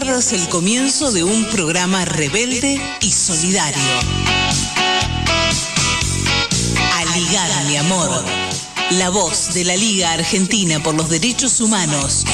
pierdas el comienzo de un programa rebelde y solidario. Aligar, mi amor. La voz de la Liga Argentina por los Derechos Humanos.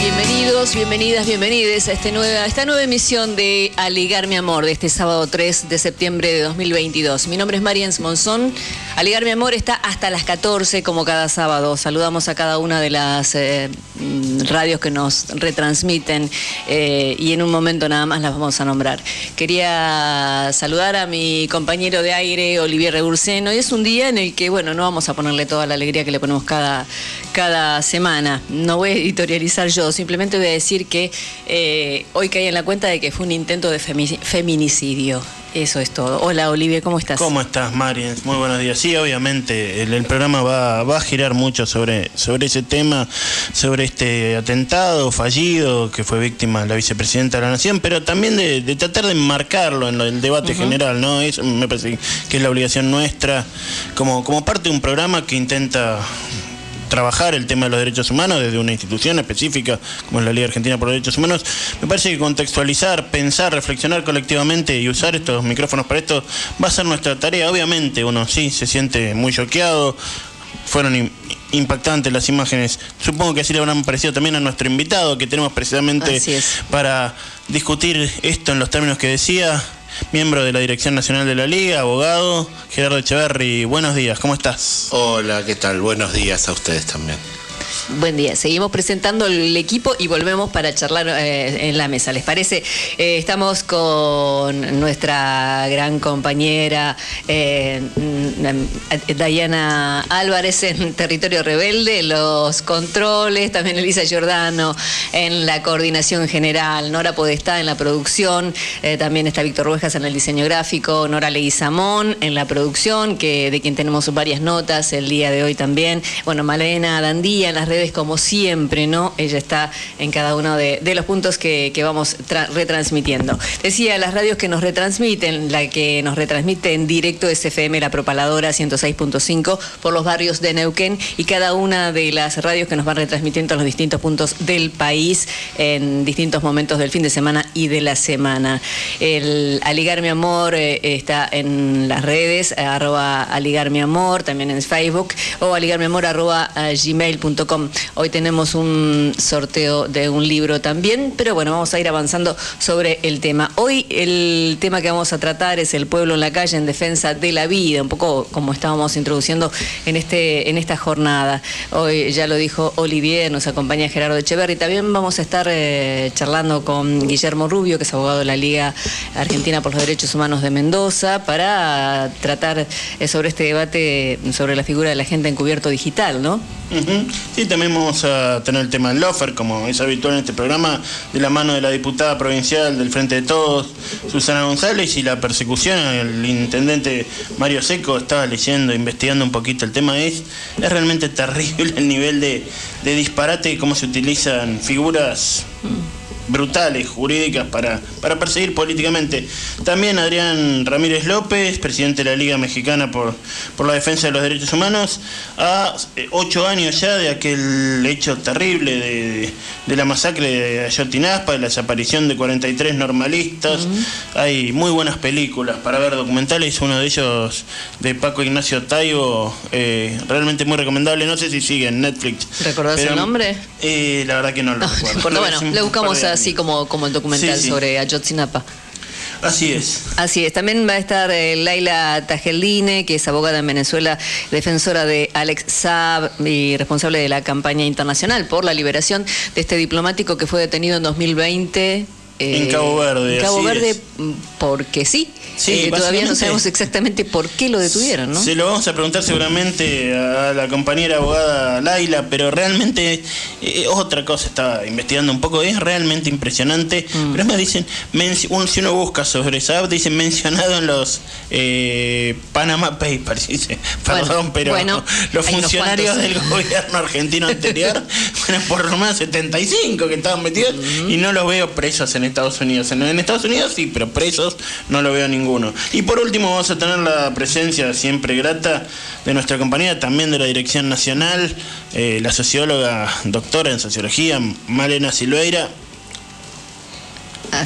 Bienvenidos, bienvenidas, bienvenides a, este a esta nueva emisión de Aligar mi amor de este sábado 3 de septiembre de 2022. Mi nombre es Mariens Monzón. Aligar mi amor está hasta las 14 como cada sábado. Saludamos a cada una de las eh, mm, radios que nos retransmiten eh, y en un momento nada más las vamos a nombrar. Quería saludar a mi compañero de aire, Olivier Reburseno. Y es un día en el que, bueno, no vamos a ponerle toda la alegría que le ponemos cada, cada semana. No voy a editorializar yo, simplemente voy a decir que eh, hoy caí en la cuenta de que fue un intento de femi- feminicidio. Eso es todo. Hola, Olivia, ¿cómo estás? ¿Cómo estás, Marian? Muy buenos días. Sí, obviamente, el, el programa va, va a girar mucho sobre, sobre ese tema, sobre este atentado fallido que fue víctima la vicepresidenta de la Nación, pero también de, de tratar de enmarcarlo en el debate general, ¿no? Eso me parece que es la obligación nuestra como, como parte de un programa que intenta trabajar el tema de los derechos humanos desde una institución específica como es la Liga Argentina por los Derechos Humanos, me parece que contextualizar, pensar, reflexionar colectivamente y usar estos micrófonos para esto va a ser nuestra tarea. Obviamente uno sí se siente muy choqueado, fueron im- impactantes las imágenes, supongo que así le habrán parecido también a nuestro invitado que tenemos precisamente para discutir esto en los términos que decía. Miembro de la Dirección Nacional de la Liga, abogado, Gerardo Echeverry, buenos días, ¿cómo estás? Hola, ¿qué tal? Buenos días a ustedes también. Buen día. Seguimos presentando el equipo y volvemos para charlar eh, en la mesa. ¿Les parece? Eh, estamos con nuestra gran compañera eh, Dayana Álvarez en Territorio Rebelde, los controles, también Elisa Giordano en la coordinación general, Nora Podestá en la producción, eh, también está Víctor Ruejas en el diseño gráfico, Nora Leguizamón en la producción, que de quien tenemos varias notas el día de hoy también. Bueno, Malena Dandía en las redes como siempre, ¿no? Ella está en cada uno de, los puntos que, vamos tra- retransmitiendo. Decía, las radios que nos retransmiten, la que nos retransmite en directo es FM La Propaladora 106.5 por los barrios de Neuquén y cada una de las radios que nos van retransmitiendo en los distintos puntos del país en distintos momentos del fin de semana y de la semana. El Aligar Mi Amor eh, está en las redes, arroba Aligar Mi Amor, también en Facebook, o aligarmiamor arroba eh, Hoy tenemos un sorteo de un libro también, pero bueno, vamos a ir avanzando sobre el tema. Hoy el tema que vamos a tratar es el pueblo en la calle en defensa de la vida, un poco como estábamos introduciendo en, este, en esta jornada. Hoy ya lo dijo Olivier, nos acompaña Gerardo Echeverri. También vamos a estar eh, charlando con Guillermo Rubio, que es abogado de la Liga Argentina por los Derechos Humanos de Mendoza, para tratar eh, sobre este debate sobre la figura de la gente encubierto digital, ¿no? Ujú. Sí, también vamos a tener el tema del lofer, como es habitual en este programa, de la mano de la diputada provincial del Frente de Todos, Susana González, y la persecución al intendente Mario Seco. Estaba leyendo, investigando un poquito el tema. Es, es realmente terrible el nivel de, de disparate, cómo se utilizan figuras brutales, jurídicas, para, para perseguir políticamente. También Adrián Ramírez López, presidente de la Liga Mexicana por, por la Defensa de los Derechos Humanos, a eh, ocho años ya de aquel hecho terrible de, de la masacre de Ayotinaspa, de la desaparición de 43 normalistas. Hay muy buenas películas para ver documentales, uno de ellos de Paco Ignacio Taibo, eh, realmente muy recomendable. No sé si sigue en Netflix. ¿Recordás el nombre? Eh, la verdad que no lo recuerdo. Bueno, le buscamos de así como, como el documental Sí, sí. sobre Ayotzinapa. Así es. Así es, también va a estar eh, Laila Tajeline, que es abogada en Venezuela, defensora de Alex Saab y responsable de la campaña internacional por la liberación de este diplomático que fue detenido en 2020. En Cabo Verde, En Cabo Verde, es. mm, porque sí. Sí, Eh, todavía no sabemos exactamente por qué lo detuvieron, ¿no? Se lo vamos a preguntar seguramente a la compañera abogada Laila, pero realmente eh, otra cosa, estaba investigando un poco, es realmente impresionante. Mm. Pero es más, dicen, un- si uno busca sobre Saab, dicen mencionado en los eh, Panama Papers, dice, Bueno, perdón, pero bueno, los funcionarios del gobierno argentino anterior, bueno, por lo menos 75 que estaban metidos, y no los veo presos en en Estados Unidos. En, Estados Unidos sí, pero presos no lo veo ninguno. Y por último vamos a tener la presencia siempre grata de nuestra compañía, también de la Dirección Nacional, eh, la socióloga doctora en sociología, Malena Silveira,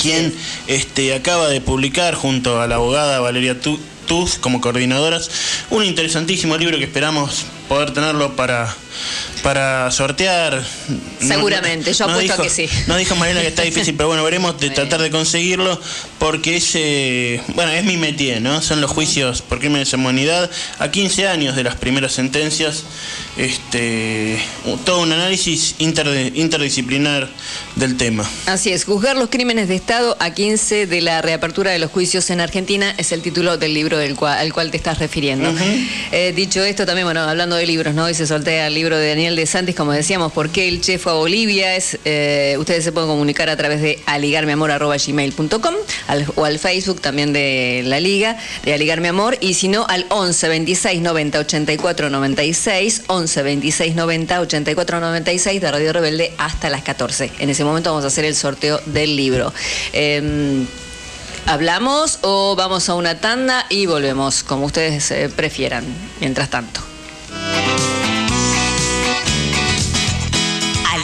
quien este, acaba de publicar junto a la abogada Valeria Tuz como coordinadoras un interesantísimo libro que esperamos poder tenerlo para para sortear. Seguramente, yo apuesto que sí. No dijo Mariana que está difícil, pero bueno, veremos de tratar de conseguirlo porque ese, bueno, es mi métier, ¿no? Son los juicios por crímenes de humanidad a 15 años de las primeras sentencias, este, todo un análisis interdisciplinar del tema. Así es, juzgar los crímenes de Estado a 15 de la reapertura de los juicios en Argentina es el título del libro del cual, al cual te estás refiriendo. Eh, dicho esto, también, bueno, hablando de libros, ¿no? Hoy se sortea el libro de Daniel de Santis, como decíamos, ¿por qué el chef fue a Bolivia? Es, eh, ustedes se pueden comunicar a través de aligarmeamor.gmail.com o al Facebook también de la Liga, de Aligarme Amor, y si no, al 11 26 90 84 96, 11 26 90 84 96 de Radio Rebelde hasta las 14. En ese momento vamos a hacer el sorteo del libro. Em, ¿Hablamos o vamos a una tanda y volvemos, como ustedes eh, prefieran, mientras tanto?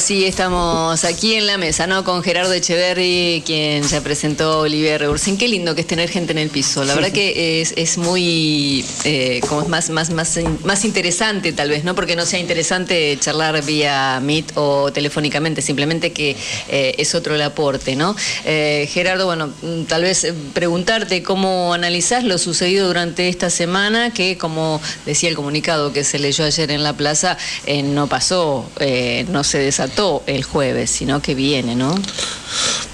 Sí estamos aquí en la mesa, ¿no? Con Gerardo Echeverri, quien ya presentó Olivier Reursen. Qué lindo que es tener gente en el piso. La verdad que es, muy, eh, como es más, más, más, más interesante tal vez, ¿no? Porque no sea interesante charlar vía Meet o telefónicamente, simplemente que eh, es otro el aporte, ¿no? Eh, Gerardo, bueno, mm, tal vez preguntarte cómo analizás lo sucedido durante esta semana, que como decía el comunicado que se leyó ayer en la plaza, no pasó, no se el jueves, sino que viene, ¿no?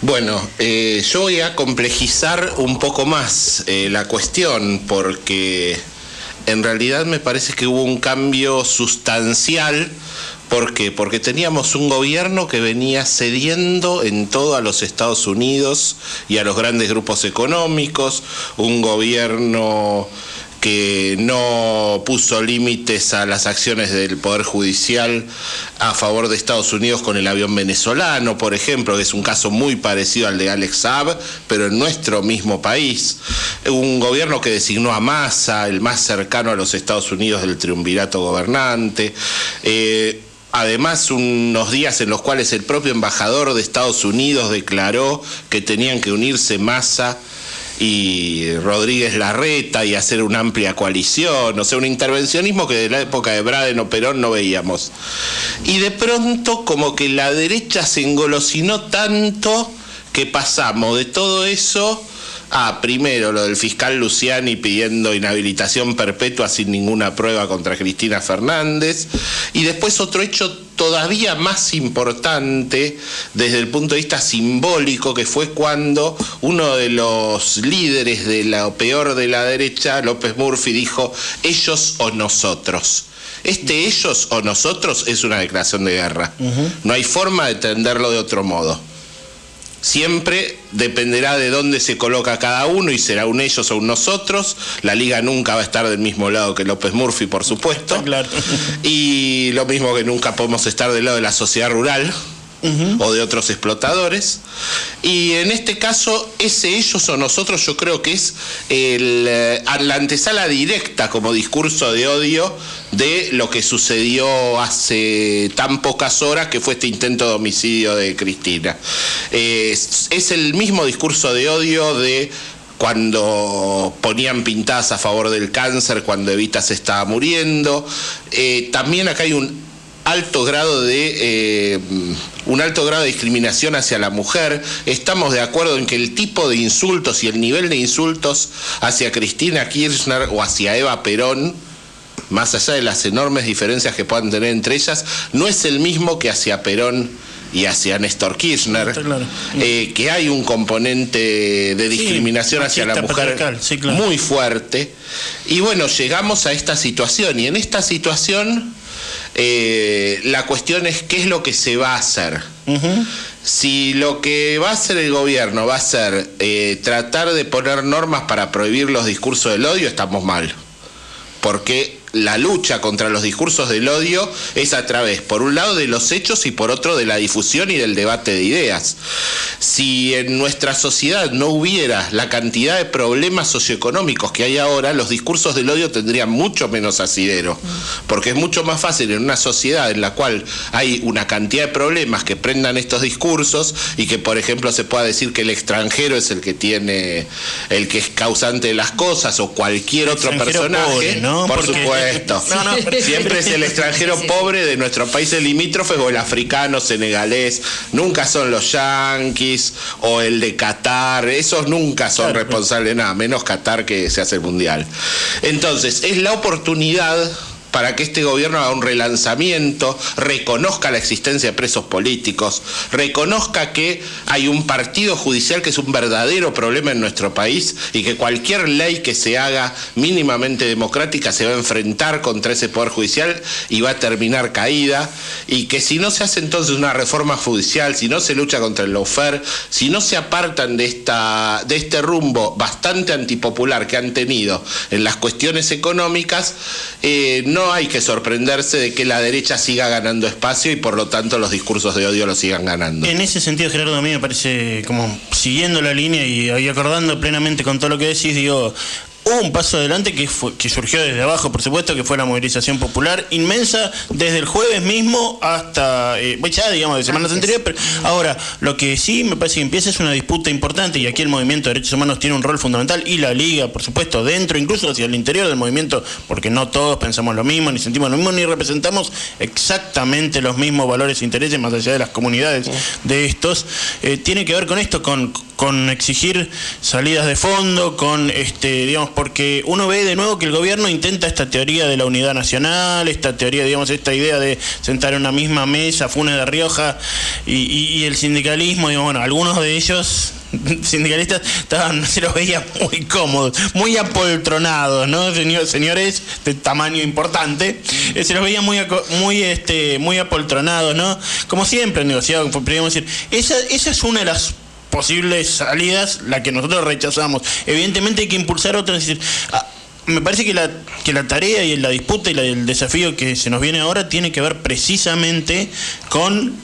Bueno, eh, yo voy a complejizar un poco más eh, la cuestión porque en realidad me parece que hubo un cambio sustancial. ¿Por qué? Porque teníamos un gobierno que venía cediendo en todo a los Estados Unidos y a los grandes grupos económicos, un gobierno que no puso límites a las acciones del Poder Judicial a favor de Estados Unidos con el avión venezolano, por ejemplo, que es un caso muy parecido al de Alex Saab, pero en nuestro mismo país. Un gobierno que designó a Massa, el más cercano a los Estados Unidos del triunvirato gobernante. Eh, además unos días en los cuales el propio embajador de Estados Unidos declaró que tenían que unirse Massa y Rodríguez Larreta y hacer una amplia coalición, o sea, un intervencionismo que de la época de Braden o Perón no veíamos. Y de pronto como que la derecha se engolosinó tanto que pasamos de todo eso a primero lo del fiscal Luciani pidiendo inhabilitación perpetua sin ninguna prueba contra Cristina Fernández y después otro hecho todavía más importante desde el punto de vista simbólico, que fue cuando uno de los líderes de la peor de la derecha, López Murphy, dijo, ellos o nosotros. Este ellos o nosotros es una declaración de guerra. No hay forma de entenderlo de otro modo. Siempre dependerá de dónde se coloca cada uno y será un ellos o un nosotros. La liga nunca va a estar del mismo lado que López Murphy, por supuesto. Claro. Y lo mismo que nunca podemos estar del lado de la sociedad rural o de otros explotadores. Y en este caso, ese ellos o nosotros yo creo que es el, eh, la antesala directa como discurso de odio de lo que sucedió hace tan pocas horas que fue este intento de homicidio de Cristina. es, el mismo discurso de odio de cuando ponían pintadas a favor del cáncer, cuando Evita se estaba muriendo. Eh, también acá hay un alto grado de eh, un alto grado de discriminación hacia la mujer. Estamos de acuerdo en que el tipo de insultos y el nivel de insultos hacia Cristina Kirchner o hacia Eva Perón, más allá de las enormes diferencias que puedan tener entre ellas, no es el mismo que hacia Perón y hacia Néstor Kirchner, eh, que hay un componente de discriminación hacia la mujer muy fuerte. Y bueno, llegamos a esta situación y en esta situación eh, la cuestión es qué es lo que se va a hacer. Si lo que va a hacer el gobierno va a ser eh, tratar de poner normas para prohibir los discursos del odio, estamos mal. Porque la lucha contra los discursos del odio es a través, por un lado, de los hechos y por otro, de la difusión y del debate de ideas. Si en nuestra sociedad no hubiera la cantidad de problemas socioeconómicos que hay ahora, los discursos del odio tendrían mucho menos asidero, porque es mucho más fácil en una sociedad en la cual hay una cantidad de problemas que prendan estos discursos y que, por ejemplo, se pueda decir que el extranjero es el que tiene, el que es causante de las cosas o cualquier otro personaje, por supuesto Siempre es el extranjero pobre de nuestros países limítrofes o el africano, senegalés. Nunca son los yanquis o el de Qatar. Esos nunca son responsables de nada, menos Qatar que se hace el mundial. Entonces, es la oportunidad para que este gobierno haga un relanzamiento, reconozca la existencia de presos políticos, reconozca que hay un partido judicial que es un verdadero problema en nuestro país y que cualquier ley que se haga mínimamente democrática se va a enfrentar contra ese poder judicial y va a terminar caída. Y que si no se hace entonces una reforma judicial, si no se lucha contra el lawfare, si no se apartan de, esta, de este rumbo bastante antipopular que han tenido en las cuestiones económicas, eh, no hay que sorprenderse de que la derecha siga ganando espacio y por lo tanto los discursos de odio lo sigan ganando. En ese sentido, Gerardo, a mí me parece como siguiendo la línea y, acordando plenamente con todo lo que decís, digo, Hubo un paso adelante que, que surgió desde abajo, por supuesto, que fue la movilización popular inmensa desde el jueves mismo hasta, eh, ya digamos, de semanas anteriores. Pero ahora, lo que sí me parece que empieza es una disputa importante y aquí el movimiento de derechos humanos tiene un rol fundamental y la liga, por supuesto, dentro, incluso hacia el interior del movimiento, porque no todos pensamos lo mismo, ni sentimos lo mismo, ni representamos exactamente los mismos valores e intereses más allá de las comunidades de estos. Eh, tiene que ver con esto, con, con exigir salidas de fondo, con, este, digamos, porque uno ve de nuevo que el gobierno intenta esta teoría de la unidad nacional, esta teoría, digamos, esta idea de sentar en una misma mesa Funes de Rioja y, el sindicalismo, digamos, bueno, algunos de ellos sindicalistas estaban, se los veía muy cómodos, muy apoltronados, ¿no? señores de tamaño importante, eh, se los veía muy, muy, este, muy apoltronados, ¿no? Como siempre negociado, podríamos decir, esa, esa es una de las posibles salidas, la que nosotros rechazamos. Evidentemente hay que impulsar otras. decir, ah, me parece que la, que la tarea y la disputa y el desafío que se nos viene ahora tiene que ver precisamente con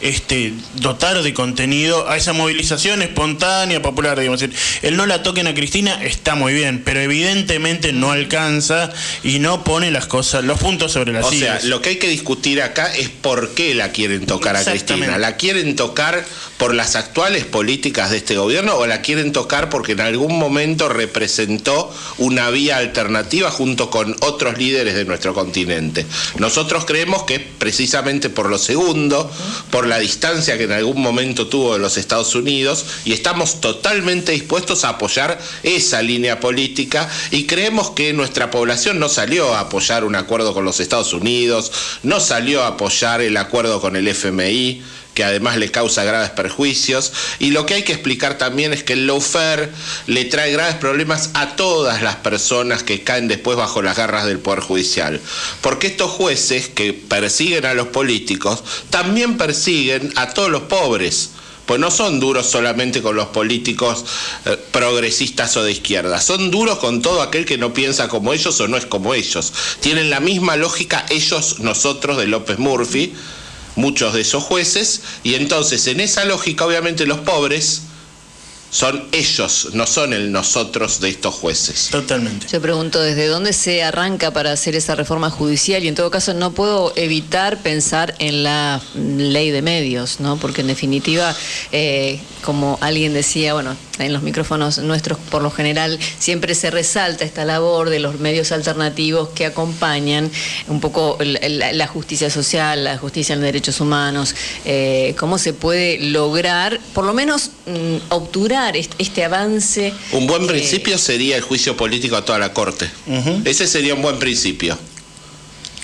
este, dotar de contenido a esa movilización espontánea, popular, digamos. El no la toquen a Cristina está muy bien, pero evidentemente no alcanza y no pone las cosas, los puntos sobre las O sea, lo que hay que discutir acá es por qué la quieren tocar a Cristina. ¿La quieren tocar por las actuales políticas de este gobierno o la quieren tocar porque en algún momento representó una vía alternativa junto con otros líderes de nuestro continente? Nosotros creemos que precisamente por lo segundo, por la distancia que en algún momento tuvo de los Estados Unidos y estamos totalmente dispuestos a apoyar esa línea política y creemos que nuestra población no salió a apoyar un acuerdo con los Estados Unidos, no salió a apoyar el acuerdo con el FMI que además le causa graves perjuicios. Y lo que hay que explicar también es que el lawfare le trae graves problemas a todas las personas que caen después bajo las garras del Poder Judicial. Porque estos jueces que persiguen a los políticos también persiguen a todos los pobres pues no son duros solamente con los políticos eh, progresistas o de izquierda, son duros con todo aquel que no piensa como ellos o no es como ellos. Tienen la misma lógica ellos, nosotros de López Murphy, muchos de esos jueces, y entonces en esa lógica obviamente los pobres son ellos, no son el nosotros de estos jueces. Totalmente. Yo pregunto, ¿desde dónde se arranca para hacer esa reforma judicial? Y en todo caso no puedo evitar pensar en la ley de medios, ¿no? Porque en definitiva, eh, como alguien decía, bueno, en los micrófonos nuestros por lo general siempre se resalta esta labor de los medios alternativos que acompañan un poco la, justicia social, la justicia en derechos humanos, eh, cómo se puede lograr, por lo menos, mm, obturar este, avance. Un buen principio sería el juicio político a toda la Corte. Ese sería un buen principio.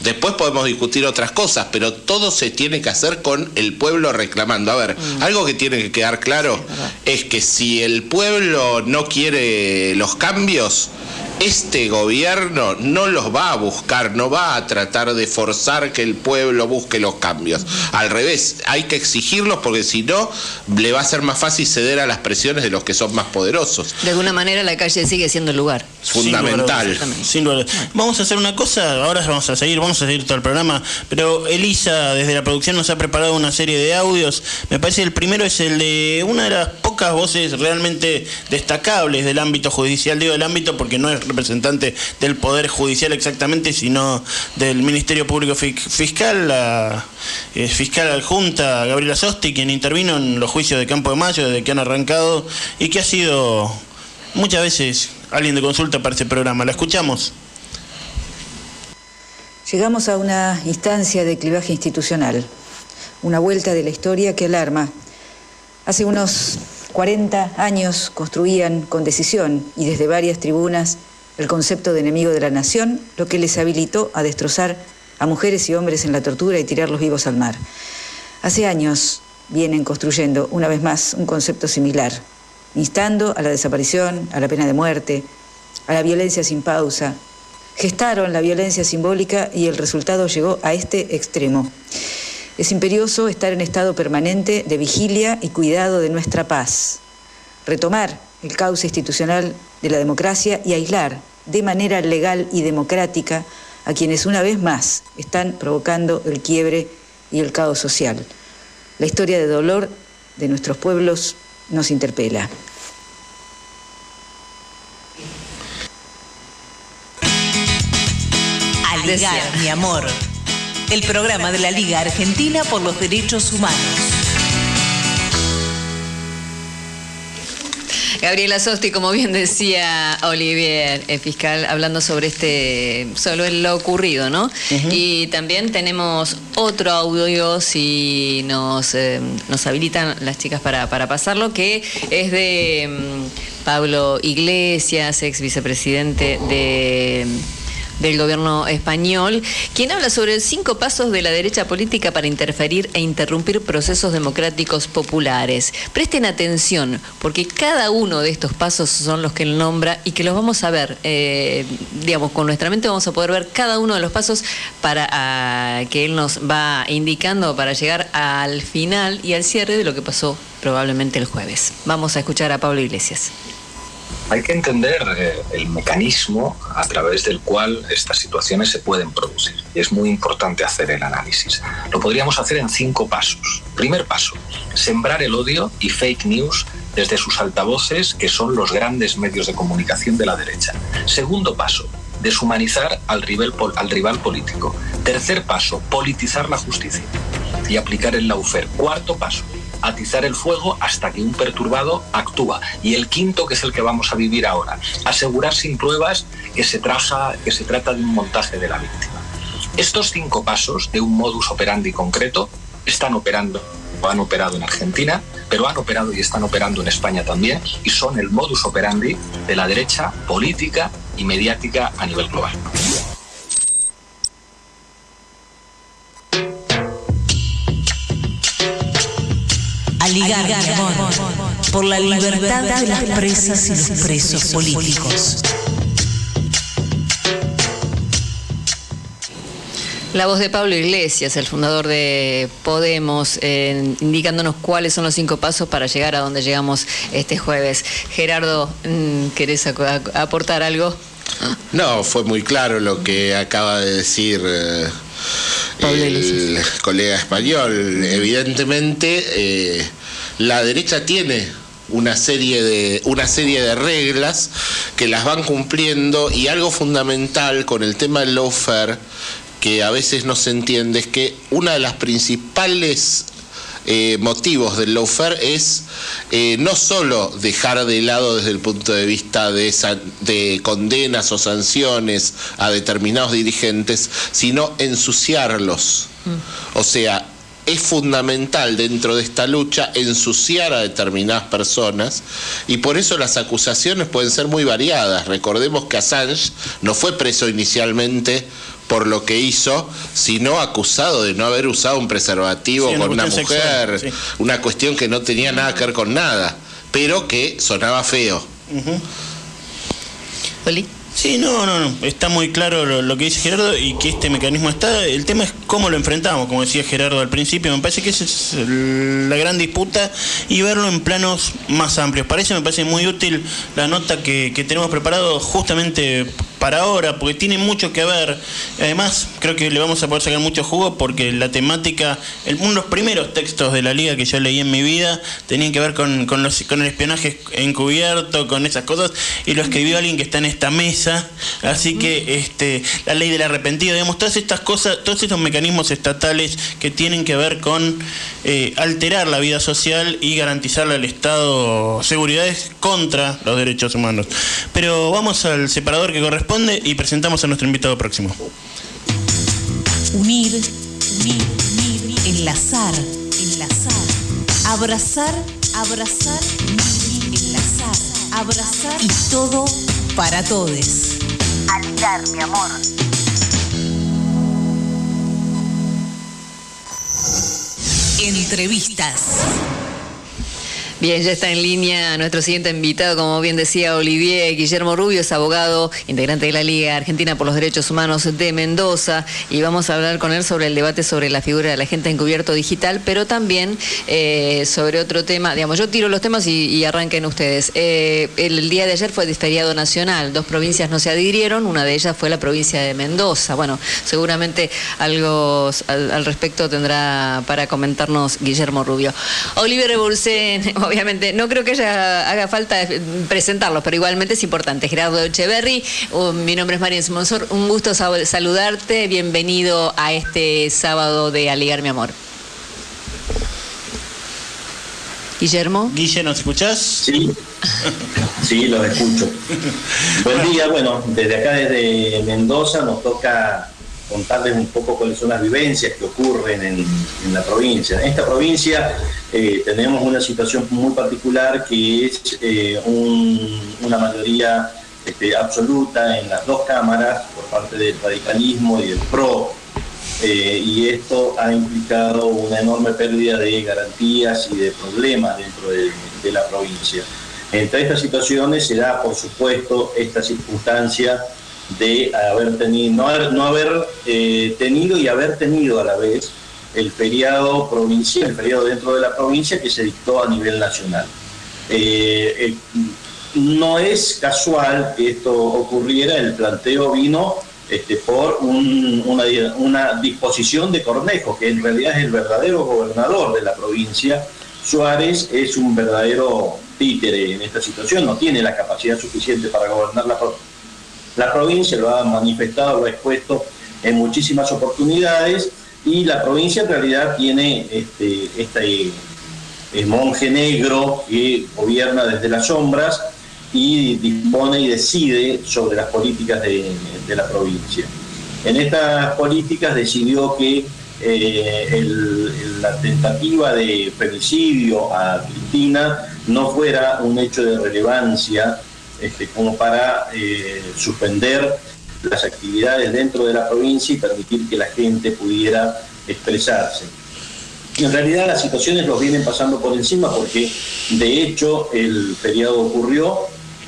Después podemos discutir otras cosas, pero todo se tiene que hacer con el pueblo reclamando. A ver, Mm. algo que tiene que quedar claro es que si el pueblo no quiere los cambios, este gobierno no los va a buscar, no va a tratar de forzar que el pueblo busque los cambios. Al revés, hay que exigirlos porque si no, le va a ser más fácil ceder a las presiones de los que son más poderosos. De alguna manera la calle sigue siendo el lugar. Fundamental. Sin lugar a dudas. Vamos a hacer una cosa, ahora vamos a seguir, vamos a seguir todo el programa, pero Elisa desde la producción nos ha preparado una serie de audios. Me parece el primero es el de una de las pocas voces realmente destacables del ámbito judicial, digo del ámbito porque no es representante del Poder Judicial exactamente, sino del Ministerio Público Fi- Fiscal, la eh, fiscal adjunta Gabriela Sosti, quien intervino en los juicios de Campo de Mayo desde que han arrancado y que ha sido muchas veces alguien de consulta para este programa. ¿La escuchamos? Llegamos a una instancia de clivaje institucional, una vuelta de la historia que alarma. Hace unos 40 años construían con decisión y desde varias tribunas el concepto de enemigo de la nación, lo que les habilitó a destrozar a mujeres y hombres en la tortura y tirarlos vivos al mar. Hace años vienen construyendo una vez más un concepto similar, instando a la desaparición, a la pena de muerte, a la violencia sin pausa, gestaron la violencia simbólica y el resultado llegó a este extremo. Es imperioso estar en estado permanente de vigilia y cuidado de nuestra paz, retomar el cauce institucional de la democracia y aislar de manera legal y democrática a quienes una vez más están provocando el quiebre y el caos social. La historia de dolor de nuestros pueblos nos interpela. Aligar, mi amor. El programa de la Liga Argentina por los Derechos Humanos. Gabriela Sosti, como bien decía Olivier, el fiscal, hablando sobre este, sobre lo ocurrido, ¿no? Y también tenemos otro audio, si nos, eh, nos habilitan las chicas para, para pasarlo, que es de mm, Pablo Iglesias, ex vicepresidente de del gobierno español, quien habla sobre cinco pasos de la derecha política para interferir e interrumpir procesos democráticos populares. Presten atención, porque cada uno de estos pasos son los que él nombra y que los vamos a ver, eh, digamos, con nuestra mente vamos a poder ver cada uno de los pasos para ah, que él nos va indicando para llegar al final y al cierre de lo que pasó probablemente el jueves. Vamos a escuchar a Pablo Iglesias. Hay que entender eh, el mecanismo a través del cual estas situaciones se pueden producir. Y es muy importante hacer el análisis. Lo podríamos hacer en cinco pasos. Primer paso, sembrar el odio y fake news desde sus altavoces, que son los grandes medios de comunicación de la derecha. Segundo paso, deshumanizar al rival, pol- al rival político. Tercer paso, politizar la justicia y aplicar el laufer. Cuarto paso, atizar el fuego hasta que un perturbado actúa. Y el quinto, que es el que vamos a vivir ahora, asegurar sin pruebas que se, traja, que se trata de un montaje de la víctima. Estos cinco pasos de un modus operandi concreto están operando o han operado en Argentina, pero han operado y están operando en España también, y son el modus operandi de la derecha política y mediática a nivel global. Aligar, mi amor. Por la libertad de las presas y los presos políticos. La voz de Pablo Iglesias, el fundador de Podemos, eh, indicándonos cuáles son los cinco pasos para llegar a donde llegamos este jueves. Gerardo, mm, ¿querés aportar algo? No, fue muy claro lo que acaba de decir eh, Pablo el colega español. Evidentemente, eh, la derecha tiene una serie de una serie de reglas que las van cumpliendo y algo fundamental con el tema del lawfare que a veces no se entiende es que una de las principales eh, motivos del lawfare es eh, no solo dejar de lado desde el punto de vista de, san- de condenas o sanciones a determinados dirigentes, sino ensuciarlos. O sea, es fundamental dentro de esta lucha ensuciar a determinadas personas y por eso las acusaciones pueden ser muy variadas. Recordemos que Assange no fue preso inicialmente por lo que hizo, sino acusado de no haber usado un preservativo con una mujer, una cuestión que no tenía nada que ver con nada, pero que sonaba feo. Sí, no, no, no. Está muy claro lo, que dice Gerardo y que este mecanismo está. El tema es cómo lo enfrentamos, como decía Gerardo al principio. Me parece que esa es la gran disputa y verlo en planos más amplios. Para eso me parece muy útil la nota que, que tenemos preparado justamente para ahora, porque tiene mucho que ver. Además, creo que le vamos a poder sacar mucho jugo porque la temática, el, uno de los primeros textos de la liga que yo leí en mi vida tenían que ver con, con, los, con el espionaje encubierto, con esas cosas, y lo escribió alguien que está en esta mesa. Así que este, la ley del arrepentido, digamos, todas estas cosas, todos estos mecanismos estatales que tienen que ver con eh, alterar la vida social y garantizarle al Estado seguridades contra los derechos humanos. Pero vamos al separador que corresponde y presentamos a nuestro invitado próximo. Unir, unir, unir, enlazar, enlazar, abrazar, abrazar, unir, enlazar, abrazar y todo para todos. Aligar, mi amor. Entrevistas. Bien, ya está en línea nuestro siguiente invitado, como bien decía Olivier Guillermo Rubio, es abogado, integrante de la Liga Argentina por los Derechos Humanos de Mendoza, y vamos a hablar con él sobre el debate sobre la figura de la gente encubierto digital, pero también eh, sobre otro tema. Digamos, yo tiro los temas y, arranquen ustedes. Eh, el día de ayer fue feriado nacional, dos provincias no se adhirieron, una de ellas fue la provincia de Mendoza. Bueno, seguramente algo al, al respecto tendrá para comentarnos Guillermo Rubio. Olivier Rebolsen, obviamente, no creo que haga falta presentarlos, pero igualmente es importante. Gerardo Echeverry, mi nombre es María Simonsor, un gusto saludarte, bienvenido a este sábado de Aligar mi amor. Guillermo. Guille, ¿nos escuchás? Sí, sí, los escucho. Buen día, bueno, desde acá, desde Mendoza, nos toca contarles un poco cuáles son las vivencias que ocurren en, la provincia. En esta provincia eh, tenemos una situación muy particular que es eh, una mayoría este, absoluta en las dos cámaras por parte del radicalismo y del PRO. Eh, y esto ha implicado una enorme pérdida de garantías y de problemas dentro de, de la provincia. Entre estas situaciones se da, por supuesto, esta circunstancia de haber tenido, no no haber eh, tenido y haber tenido a la vez el feriado provincial, el feriado dentro de la provincia que se dictó a nivel nacional. Eh, eh, no es casual que esto ocurriera, el planteo vino este, por una, una, disposición de Cornejo, que en realidad es el verdadero gobernador de la provincia. Suárez es un verdadero títere en esta situación, no tiene la capacidad suficiente para gobernar la la provincia lo ha manifestado, lo ha expuesto en muchísimas oportunidades y la provincia en realidad tiene este, este monje negro que gobierna desde las sombras y dispone y decide sobre las políticas de, la provincia. En estas políticas decidió que eh, la tentativa de femicidio a Cristina no fuera un hecho de relevancia este, como para eh, suspender las actividades dentro de la provincia y permitir que la gente pudiera expresarse. En realidad las situaciones los vienen pasando por encima porque de hecho el feriado ocurrió,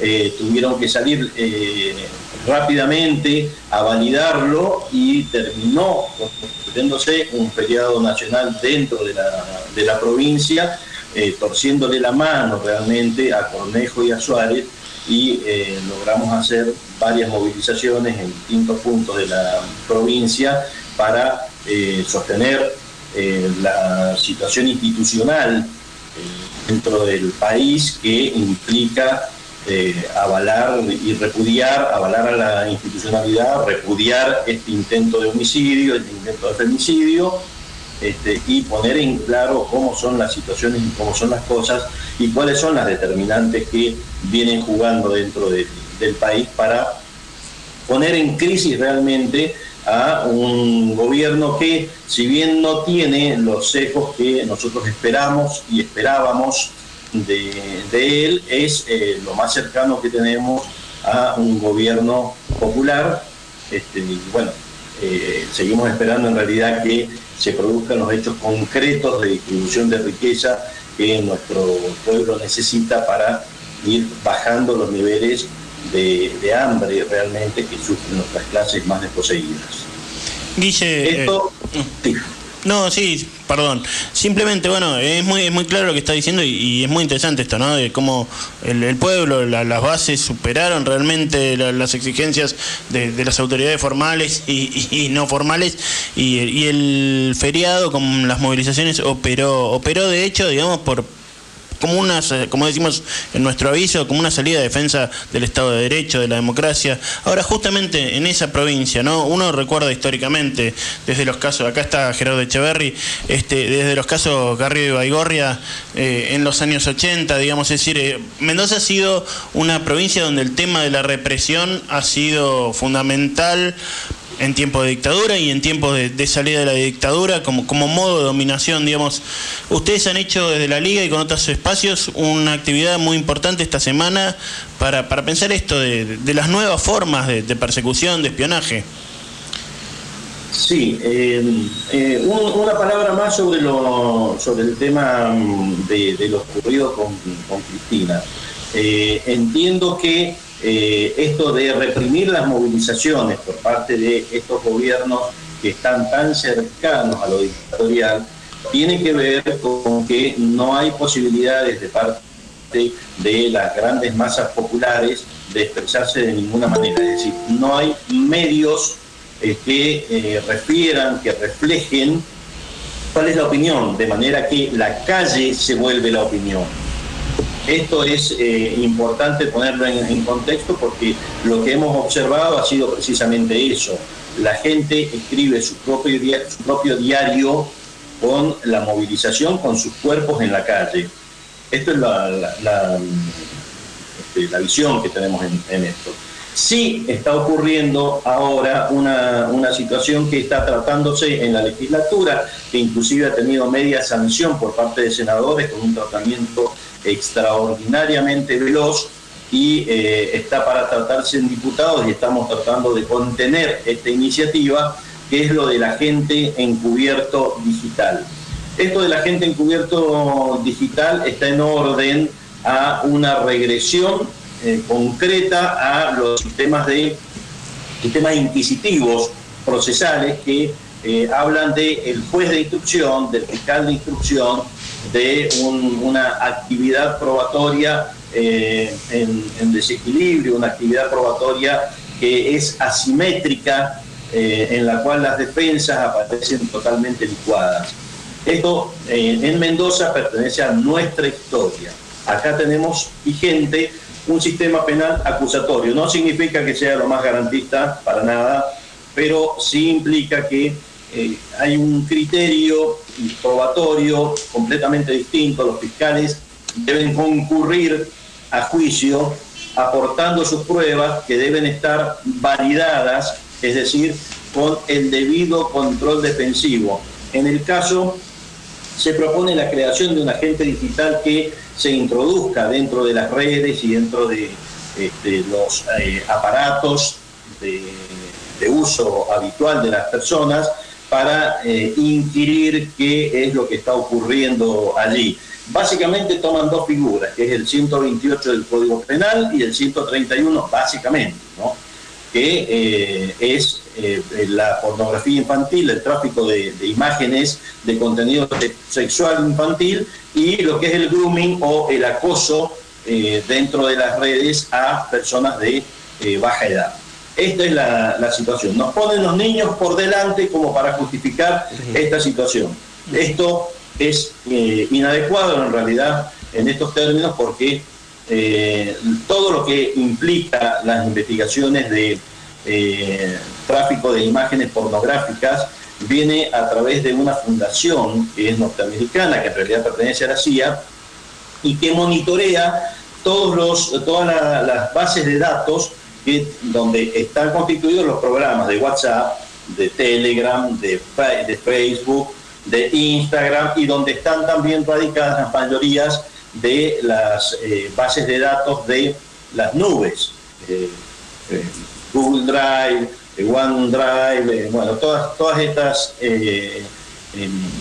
eh, tuvieron que salir eh, rápidamente a validarlo y terminó constituyéndose un feriado nacional dentro de la, de la provincia, torciéndole la mano realmente a Cornejo y a Suárez y eh, logramos hacer varias movilizaciones en distintos puntos de la provincia para eh, sostener eh, la situación institucional dentro del país que implica avalar y repudiar, avalar a la institucionalidad, repudiar este intento de homicidio, este intento de femicidio, este, y poner en claro cómo son las situaciones y cómo son las cosas y cuáles son las determinantes que vienen jugando dentro del país para poner en crisis realmente a un gobierno que, si bien no tiene los ecos que nosotros esperamos y esperábamos de, él, es eh, lo más cercano que tenemos a un gobierno popular. Este, bueno, eh, seguimos esperando en realidad que se produzcan los hechos concretos de distribución de riqueza que nuestro pueblo necesita para ir bajando los niveles de, hambre realmente que sufren nuestras clases más desposeídas. Guille, Esto, eh, no, sí, perdón. Simplemente, bueno, es muy, muy claro lo que está diciendo y, es muy interesante esto, ¿no? De cómo el, pueblo, las bases superaron realmente las exigencias de, las autoridades formales y, no formales y, y, el feriado con las movilizaciones operó, operó de hecho, digamos, por como una, como decimos en nuestro aviso, como una salida de defensa del Estado de Derecho, de la democracia. Ahora, justamente en esa provincia, ¿no? Uno recuerda históricamente, desde los casos, acá está Gerardo Echeverry, este, desde los casos Garrido y Baigorria eh, en los años 80, digamos, es decir, eh, Mendoza ha sido una provincia donde el tema de la represión ha sido fundamental en tiempos de dictadura y en tiempos de, salida de la dictadura como, modo de dominación, digamos. Ustedes han hecho desde la Liga y con otros espacios una actividad muy importante esta semana para, pensar esto de, las nuevas formas de, persecución, de espionaje. Sí, eh, eh, una palabra más sobre, lo, sobre el tema mm, de, de lo ocurrido con, con Cristina. Eh, entiendo que eh, esto de reprimir las movilizaciones por parte de estos gobiernos que están tan cercanos a lo dictatorial, tiene que ver con que no hay posibilidades de parte de las grandes masas populares de expresarse de ninguna manera. Es decir, no hay medios eh, que eh, refieran, que reflejen cuál es la opinión, de manera que la calle se vuelve la opinión. Esto es eh, importante ponerlo en, contexto porque lo que hemos observado ha sido precisamente eso. La gente escribe su propio, su propio diario con la movilización, con sus cuerpos en la calle. Esto es la, este, visión que tenemos en, esto. Sí está ocurriendo ahora una, una, situación que está tratándose en la legislatura, que inclusive ha tenido media sanción por parte de senadores con un tratamiento extraordinariamente veloz y eh, está para tratarse en diputados y estamos tratando de contener esta iniciativa, que es lo del agente encubierto digital. Esto del agente encubierto digital está en orden a una regresión eh, concreta a los sistemas de sistemas inquisitivos procesales que eh, hablan del el juez de instrucción, del fiscal de instrucción, de una actividad probatoria eh, en, desequilibrio, una actividad probatoria que es asimétrica, eh, en la cual las defensas aparecen totalmente licuadas. Esto eh, en Mendoza pertenece a nuestra historia. Acá tenemos vigente un sistema penal acusatorio. No significa que sea lo más garantista para nada, pero sí implica que eh, hay un criterio probatorio completamente distinto. Los fiscales deben concurrir a juicio aportando sus pruebas que deben estar validadas, es decir, con el debido control defensivo. En el caso, se propone la creación de un agente digital que se introduzca dentro de las redes y dentro de este, los eh, aparatos de, de uso habitual de las personas para eh, inquirir qué es lo que está ocurriendo allí. Básicamente toman dos figuras, que es el 128 del Código Penal y el 131, básicamente, ¿no? que eh, es eh, la pornografía infantil, el tráfico de, imágenes de contenido sexual infantil y lo que es el grooming o el acoso dentro de las redes a personas de baja edad. Esta es la, situación. Nos ponen los niños por delante como para justificar esta situación. Esto es eh, inadecuado en realidad en estos términos porque eh, todo lo que implica las investigaciones de eh, tráfico de imágenes pornográficas viene a través de una fundación que es norteamericana, que en realidad pertenece a la CIA, y que monitorea todos los, todas las bases de datos donde están constituidos los programas de WhatsApp, de Telegram, de, Facebook, de Instagram y donde están también radicadas las mayorías de las eh, bases de datos de las nubes, eh, eh, Google Drive, OneDrive, bueno, todas, todas estas,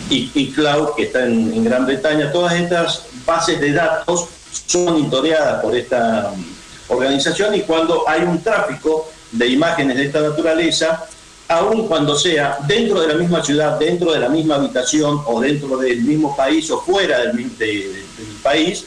y, Cloud, que está en, Gran Bretaña, todas estas bases de datos son monitoreadas por esta organización y cuando hay un tráfico de imágenes de esta naturaleza, aun cuando sea dentro de la misma ciudad, dentro de la misma habitación o dentro del mismo país o fuera del, país,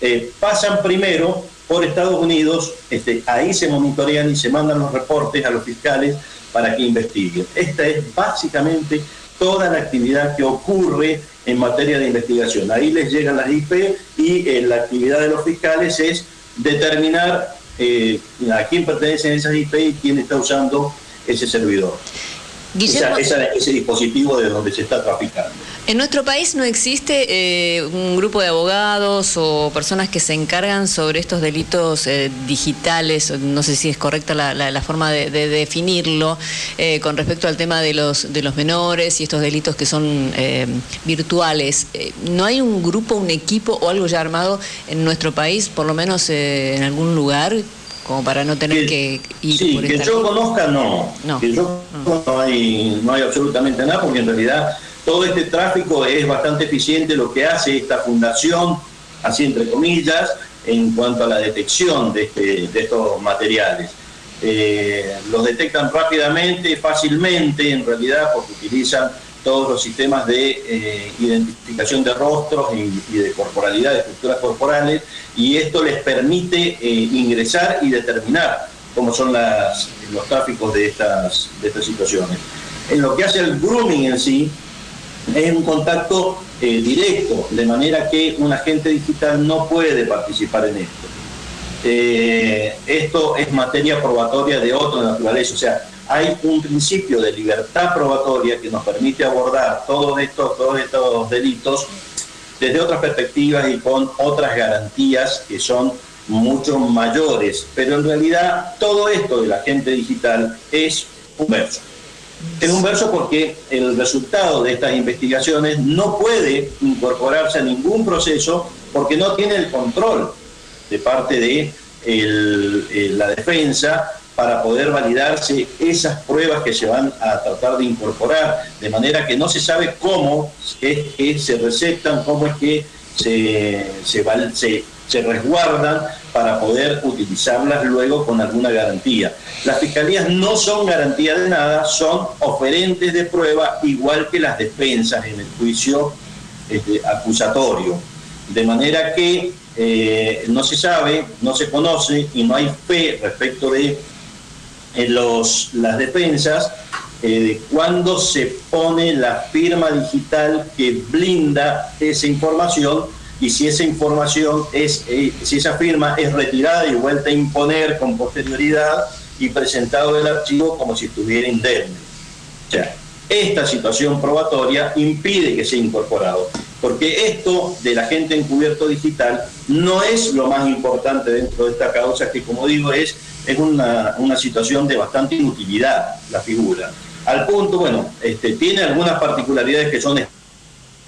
eh, pasan primero por Estados Unidos, este, ahí se monitorean y se mandan los reportes a los fiscales para que investiguen. Esta es básicamente toda la actividad que ocurre en materia de investigación. Ahí les llegan las IP y eh, la actividad de los fiscales es determinar eh, a quién pertenecen esas IP y quién está usando ese servidor. ese dispositivo de donde se está traficando. En nuestro país no existe eh, un grupo de abogados o personas que se encargan sobre estos delitos eh, digitales, no sé si es correcta la, forma de, definirlo, eh, con respecto al tema de los, de los menores y estos delitos que son virtuales. ¿No hay un grupo, un equipo o algo ya armado en nuestro país, por lo menos en algún lugar, como para no tener que, ir sí, que yo conozca no, no. que yo no. hay no hay absolutamente nada porque en realidad todo este tráfico es bastante eficiente lo que hace esta fundación así entre comillas en cuanto a la detección de, este, estos materiales eh, los detectan rápidamente fácilmente en realidad porque utilizan todos los sistemas de eh, identificación de rostros y, de corporalidad, de estructuras corporales, y esto les permite eh, ingresar y determinar cómo son los tráficos de estas, de estas situaciones. En lo que hace el grooming en sí, es un contacto eh, directo, de manera que un agente digital no puede participar en esto. esto es materia probatoria de otra naturaleza, o sea, hay un principio de libertad probatoria que nos permite abordar todos estos, todos estos delitos desde otras perspectivas y con otras garantías que son mucho mayores. Pero en realidad todo esto de la gente digital es un verso. Es un verso porque el resultado de estas investigaciones no puede incorporarse a ningún proceso porque no tiene el control de parte de la defensa para poder validarse esas pruebas que se van a tratar de incorporar, de manera que no se sabe cómo es que se recetan, cómo es que se, se, se, resguardan para poder utilizarlas luego con alguna garantía. Las fiscalías no son garantía de nada, son oferentes de prueba, igual que las defensas en el juicio este, acusatorio. De manera que eh, no se sabe, no se conoce y no hay fe respecto de en los, las defensas eh, de cuándo se pone la firma digital que blinda esa información y si esa información es, eh, si esa firma es retirada y vuelta a imponer con posterioridad y presentado el archivo como si estuviera indemne. O sea, esta situación probatoria impide que sea incorporado, porque esto del agente encubierto digital no es lo más importante dentro de esta causa, que como digo es es una, situación de bastante inutilidad la figura. Al punto, bueno, este, tiene algunas particularidades que son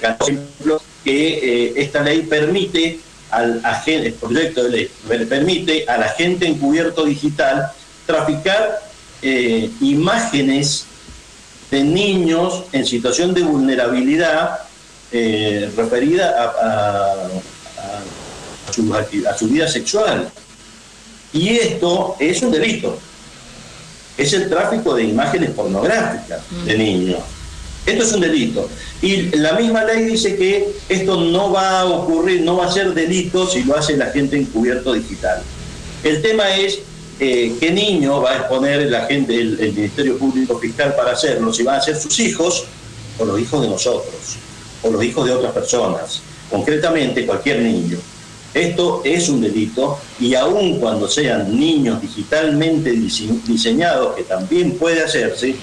ejemplo, que eh, esta ley permite al agente, el proyecto de ley permite al agente encubierto digital traficar eh, imágenes de niños en situación de vulnerabilidad eh, referida a, su, a, su, vida sexual. Y esto es un delito. Es el tráfico de imágenes pornográficas de mm. niños. Esto es un delito. Y la misma ley dice que esto no va a ocurrir, no va a ser delito si lo hace el agente encubierto digital. El tema es eh, qué niño va a exponer el agente, el, el, Ministerio Público Fiscal para hacerlo, si van a ser sus hijos o los hijos de nosotros, o los hijos de otras personas, concretamente cualquier niño. Esto es un delito y aun cuando sean niños digitalmente diseñados, que también puede hacerse,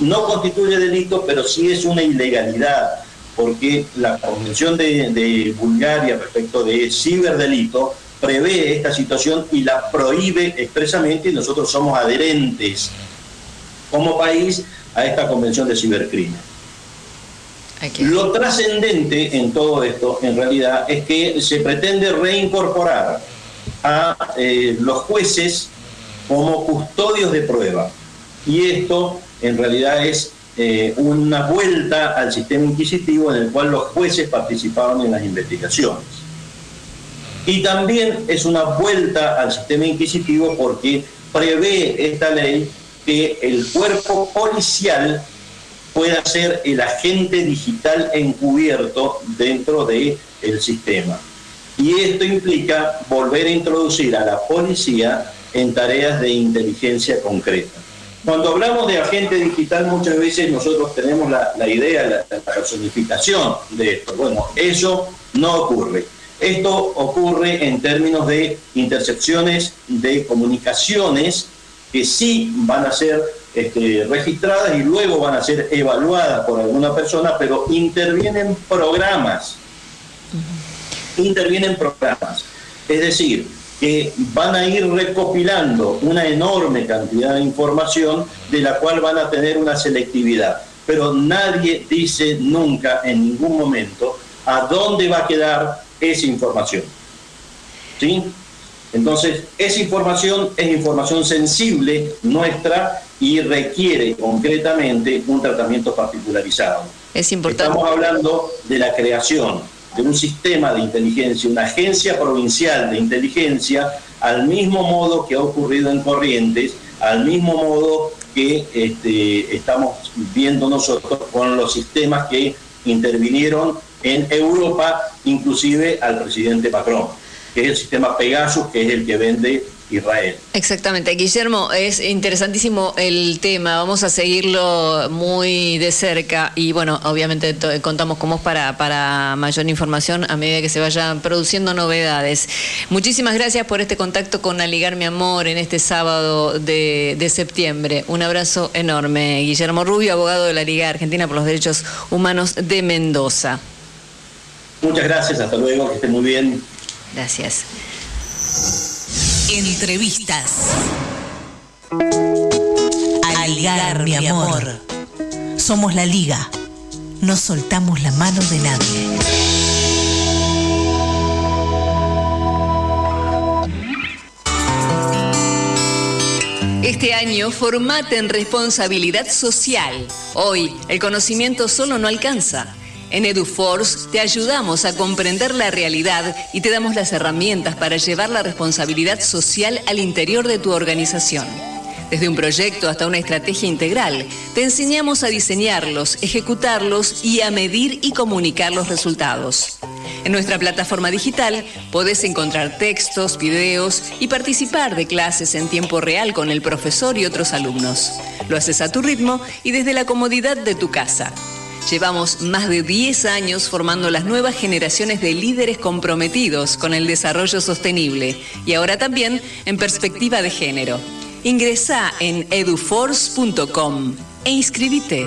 no constituye delito, pero sí es una ilegalidad, porque la Convención de, Bulgaria respecto de ciberdelito prevé esta situación y la prohíbe expresamente y nosotros somos adherentes como país a esta Convención de Cibercrimen. Lo trascendente en todo esto, en realidad, es que se pretende reincorporar a eh, los jueces como custodios de prueba. y esto en realidad es eh, una vuelta al sistema inquisitivo en el cual los jueces participaban en las investigaciones. Y también es una vuelta al sistema inquisitivo porque prevé esta ley que el cuerpo policial pueda ser el agente digital encubierto dentro del el sistema. Y esto implica volver a introducir a la policía en tareas de inteligencia concreta. Cuando hablamos de agente digital muchas veces nosotros tenemos la, idea, la, la personificación de esto. Bueno, eso no ocurre. Esto ocurre en términos de intercepciones de comunicaciones que sí van a ser este, registradas y luego van a ser evaluadas por alguna persona, pero intervienen programas. Intervienen programas. Es decir, que van a ir recopilando una enorme cantidad de información de la cual van a tener una selectividad. Pero nadie dice nunca, en ningún momento, a dónde va a quedar esa información. ¿Sí? Entonces, esa información es información sensible nuestra y requiere concretamente un tratamiento particularizado. Es importante. Estamos hablando de la creación de un sistema de inteligencia, una agencia provincial de inteligencia, al mismo modo que ha ocurrido en Corrientes, al mismo modo que este, estamos viendo nosotros con los sistemas que intervinieron en Europa, inclusive al presidente Macron, que es el sistema Pegasus, que es el que vende Israel. Exactamente. Guillermo, es interesantísimo el tema. Vamos a seguirlo muy de cerca y bueno, obviamente contamos con vos para, para mayor información a medida que se vayan produciendo novedades. Muchísimas gracias por este contacto con Aligar Mi Amor en este sábado de, de septiembre. Un abrazo enorme. Guillermo Rubio, abogado de la Liga Argentina por los Derechos Humanos de Mendoza. Muchas gracias, hasta luego, que estén muy bien. Gracias. Entrevistas. Aligar, mi amor. Somos la liga. No soltamos la mano de nadie. Este año formate en responsabilidad social. Hoy el conocimiento solo no alcanza. En EduForce te ayudamos a comprender la realidad y te damos las herramientas para llevar la responsabilidad social al interior de tu organización. Desde un proyecto hasta una estrategia integral, te enseñamos a diseñarlos, ejecutarlos y a medir y comunicar los resultados. En nuestra plataforma digital podés encontrar textos, videos y participar de clases en tiempo real con el profesor y otros alumnos. Lo haces a tu ritmo y desde la comodidad de tu casa. Llevamos más de 10 años formando las nuevas generaciones de líderes comprometidos con el desarrollo sostenible y ahora también en perspectiva de género. Ingresa en eduforce.com e inscribite.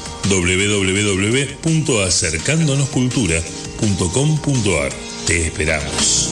www.acercándonoscultura.com.ar. Te esperamos.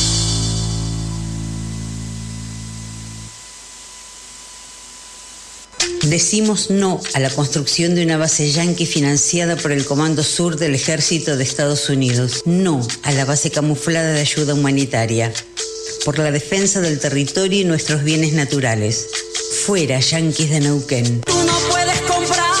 Decimos no a la construcción de una base yanqui financiada por el Comando Sur del Ejército de Estados Unidos. No a la base camuflada de ayuda humanitaria. Por la defensa del territorio y nuestros bienes naturales. Fuera, yanquis de Neuquén. Tú no puedes comprar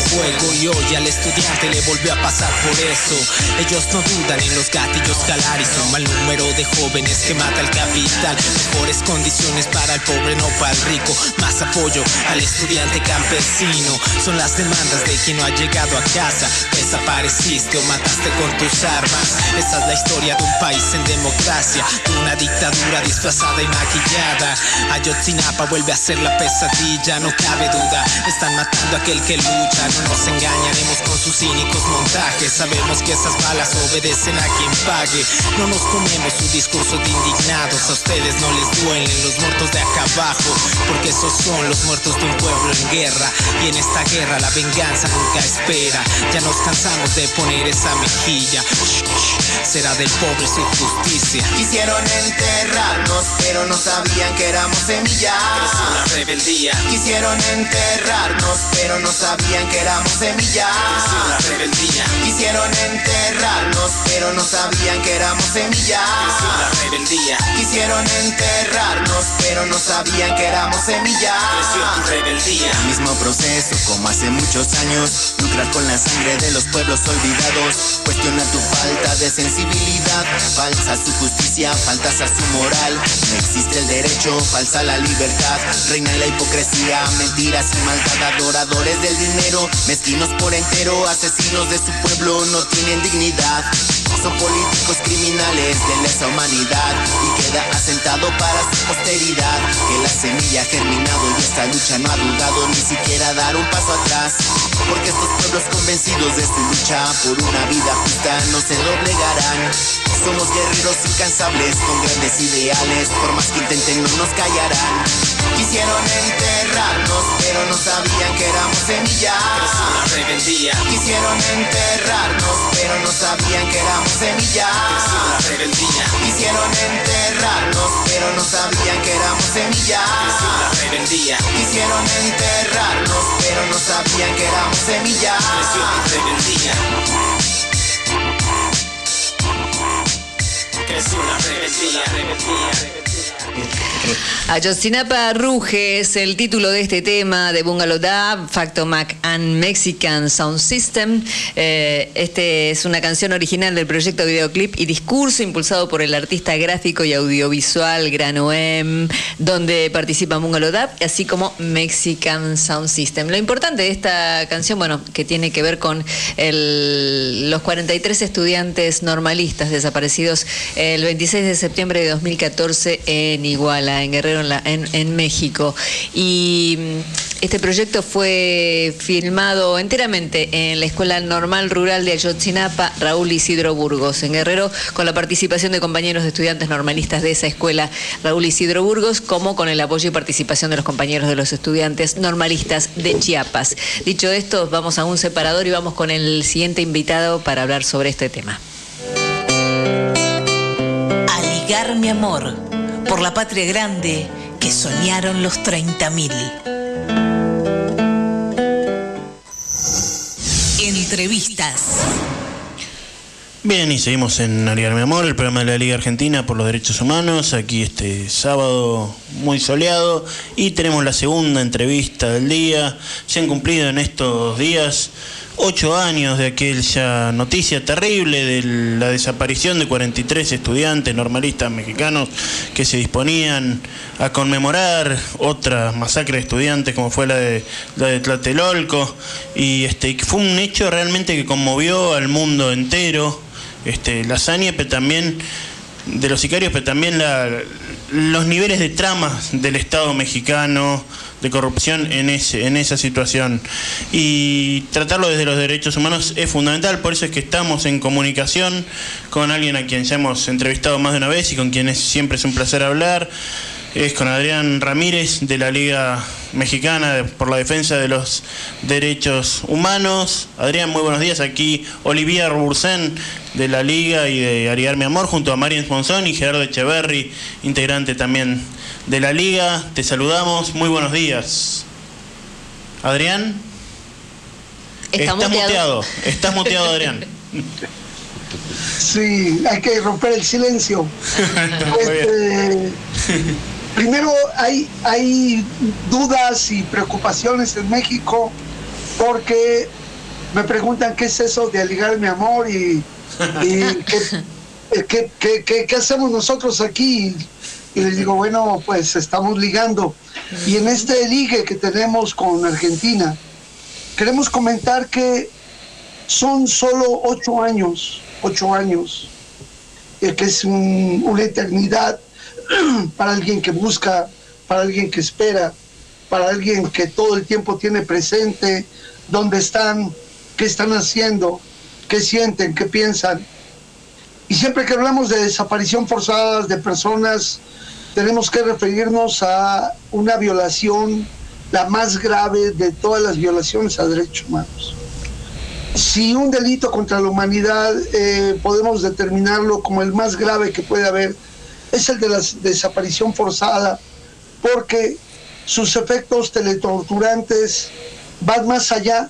juego y hoy al estudiante le volvió a pasar por eso. Ellos no dudan en los gatillos calar y son mal número de jóvenes que mata el capital. Mejores condiciones para el pobre, no para el rico. Más apoyo al estudiante campesino. Son las demandas de quien no ha llegado a casa. Desapareciste o mataste con tus armas. Esa es la historia de un país en democracia, de una dictadura disfrazada y maquillada. Ayotzinapa vuelve a ser la pesadilla, no cabe duda. Están matando a aquel que lucha. Nos engañaremos con sus cínicos montajes. Sabemos que esas balas obedecen a quien pague. No nos comemos su discurso de indignados. A ustedes no les duelen los muertos de acá abajo, porque esos son los muertos de un pueblo en guerra. Y en esta guerra la venganza nunca espera. Ya nos cansamos de poner esa mejilla. Será del pobre su justicia. Quisieron enterrarnos, pero no sabían que éramos semillas. una rebeldía. Quisieron enterrarnos, pero no sabían que éramos semillas. una rebeldía. Quisieron enterrarnos, pero no sabían que éramos semillas. una rebeldía. Quisieron enterrarnos, pero no sabían que éramos semillas. Rebeldía. Mismo proceso como hace muchos años. Lucrar con la sangre de los pueblos olvidados. Cuestiona tu falta de sensibilidad. Falsa su justicia, faltas a su moral. No existe el derecho, falsa la libertad. Reina la hipocresía, mentiras y maldad. Adoradores del dinero, mezquinos por entero. Asesinos de su pueblo, no tienen dignidad. Son políticos criminales de lesa humanidad y queda asentado para su posteridad que la semilla ha germinado y esta lucha no ha dudado ni siquiera dar un paso atrás porque estos pueblos convencidos de su lucha por una vida justa no se doblegarán somos guerreros incansables con grandes ideales por más que intenten no nos callarán quisieron enterrarnos pero no sabían que éramos semillas una rebeldía. quisieron enterrarnos pero no sabían que éramos semillas una rebeldía. Quisieron enterrarnos, pero no sabían que éramos semillas. una rebeldía. Quisieron enterrarnos, pero no sabían que éramos semillas. Tu rebeldía. Creció una rebeldía. rebeldía. Ayotzinapa Ruge es el título de este tema de Bungalow Dub, Factomac and Mexican Sound System. Eh, este es una canción original del proyecto videoclip y discurso impulsado por el artista gráfico y audiovisual Granoem, donde participa Bungalow Dub, así como Mexican Sound System. Lo importante de esta canción, bueno, que tiene que ver con los 43 estudiantes normalistas desaparecidos el 26 de septiembre de 2014 en Iguala, en Guerrero, en, en- en México. Y mm, este proyecto fue filmado enteramente en la Escuela Normal Rural de Ayotzinapa, Raúl Isidro Burgos, en Guerrero, con la participación de compañeros de estudiantes normalistas de esa escuela, Raúl Isidro Burgos, como con el apoyo y participación de los compañeros de los estudiantes normalistas de Chiapas. Dicho esto, vamos a un separador y vamos con el siguiente invitado para hablar sobre este tema. A ligar mi amor por la patria grande que soñaron los 30.000. Entrevistas. Bien, y seguimos en Ariar Mi Amor, el programa de la Liga Argentina por los Derechos Humanos, aquí este sábado muy soleado, y tenemos la segunda entrevista del día. Se han cumplido en estos días ocho años de aquella noticia terrible de la desaparición de 43 estudiantes normalistas mexicanos que se disponían a conmemorar otra masacre de estudiantes como fue la de, la de Tlatelolco, y este, fue un hecho realmente que conmovió al mundo entero. Este, la hazaña, pero también de los sicarios, pero también la- los niveles de tramas del Estado mexicano de corrupción en, ese, en esa situación. Y tratarlo desde los derechos humanos es fundamental, por eso es que estamos en comunicación con alguien a quien ya hemos entrevistado más de una vez y con quien es, siempre es un placer hablar. Es con Adrián Ramírez de la Liga Mexicana por la Defensa de los Derechos Humanos. Adrián, muy buenos días. Aquí Olivier Bursen de la Liga y de Ariar Mi Amor junto a Marian Monzón y Gerardo Echeverry, integrante también de la Liga. Te saludamos. Muy buenos días. Adrián. Está Estás muteado. muteado. Estás muteado, Adrián. Sí, hay que romper el silencio. Este, primero, hay, hay dudas y preocupaciones en México porque me preguntan qué es eso de aligar mi amor y, y qué, qué, qué, qué, hacemos nosotros aquí. Y les digo, bueno, pues estamos ligando. Y en este ligue que tenemos con Argentina, queremos comentar que son solo ocho años, ocho años, que es una eternidad para alguien que busca, para alguien que espera, para alguien que todo el tiempo tiene presente dónde están, qué están haciendo, qué sienten, qué piensan. Y siempre que hablamos de desaparición forzada de personas, tenemos que referirnos a una violación, la más grave de todas las violaciones a derechos humanos. Si un delito contra la humanidad eh, podemos determinarlo como el más grave que puede haber, es el de la desaparición forzada, porque sus efectos teletorturantes van más allá,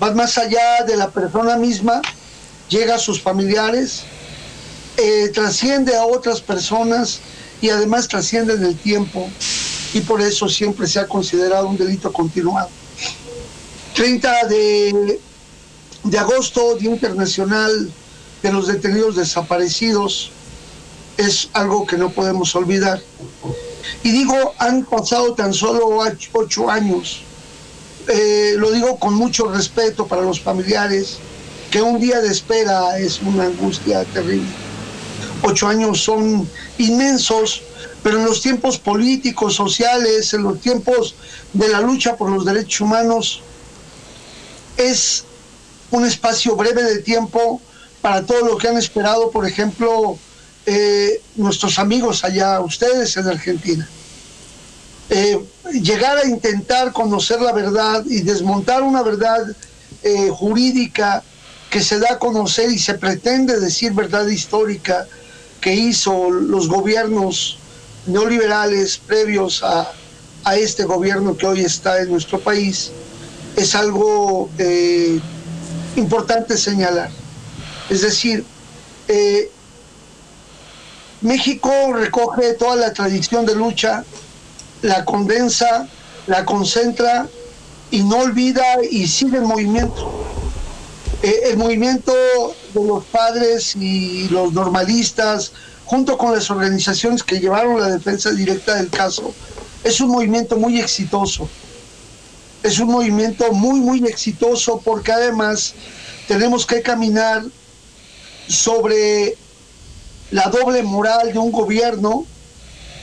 van más allá de la persona misma, llega a sus familiares, eh, trasciende a otras personas y además trasciende en el tiempo y por eso siempre se ha considerado un delito continuado. 30 de, de agosto, Día Internacional de los Detenidos Desaparecidos, es algo que no podemos olvidar. Y digo, han pasado tan solo ocho años. Eh, lo digo con mucho respeto para los familiares, que un día de espera es una angustia terrible. Ocho años son inmensos, pero en los tiempos políticos, sociales, en los tiempos de la lucha por los derechos humanos, es un espacio breve de tiempo para todo lo que han esperado, por ejemplo, eh, nuestros amigos allá, ustedes en Argentina. Eh, llegar a intentar conocer la verdad y desmontar una verdad eh, jurídica que se da a conocer y se pretende decir verdad histórica que hizo los gobiernos neoliberales previos a, a este gobierno que hoy está en nuestro país, es algo importante señalar. Es decir, México recoge toda la tradición de lucha, la condensa, la concentra y no olvida y sigue el movimiento. Eh, el movimiento de los padres y los normalistas, junto con las organizaciones que llevaron la defensa directa del caso, es un movimiento muy exitoso. Es un movimiento muy, muy exitoso porque además tenemos que caminar sobre la doble moral de un gobierno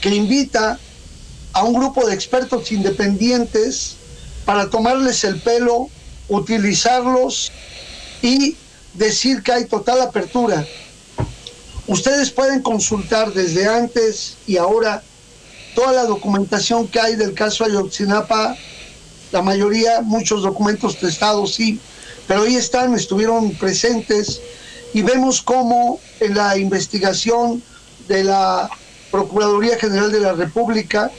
que invita a un grupo de expertos independientes para tomarles el pelo, utilizarlos y decir que hay total apertura. Ustedes pueden consultar desde antes y ahora toda la documentación que hay del caso Ayotzinapa, la mayoría, muchos documentos testados, sí, pero ahí están, estuvieron presentes y vemos cómo en la investigación de la Procuraduría General de la República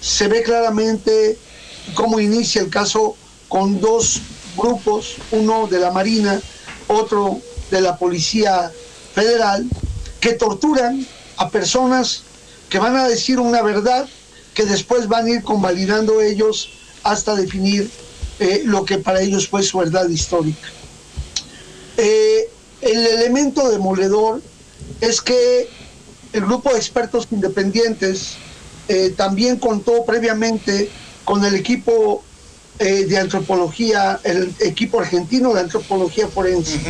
se ve claramente cómo inicia el caso con dos grupos, uno de la Marina, otro de la Policía Federal, que torturan a personas que van a decir una verdad que después van a ir convalidando ellos hasta definir eh, lo que para ellos fue su verdad histórica. Eh, el elemento demoledor es que el grupo de expertos independientes eh, también contó previamente con el equipo eh, de antropología, el equipo argentino de antropología forense,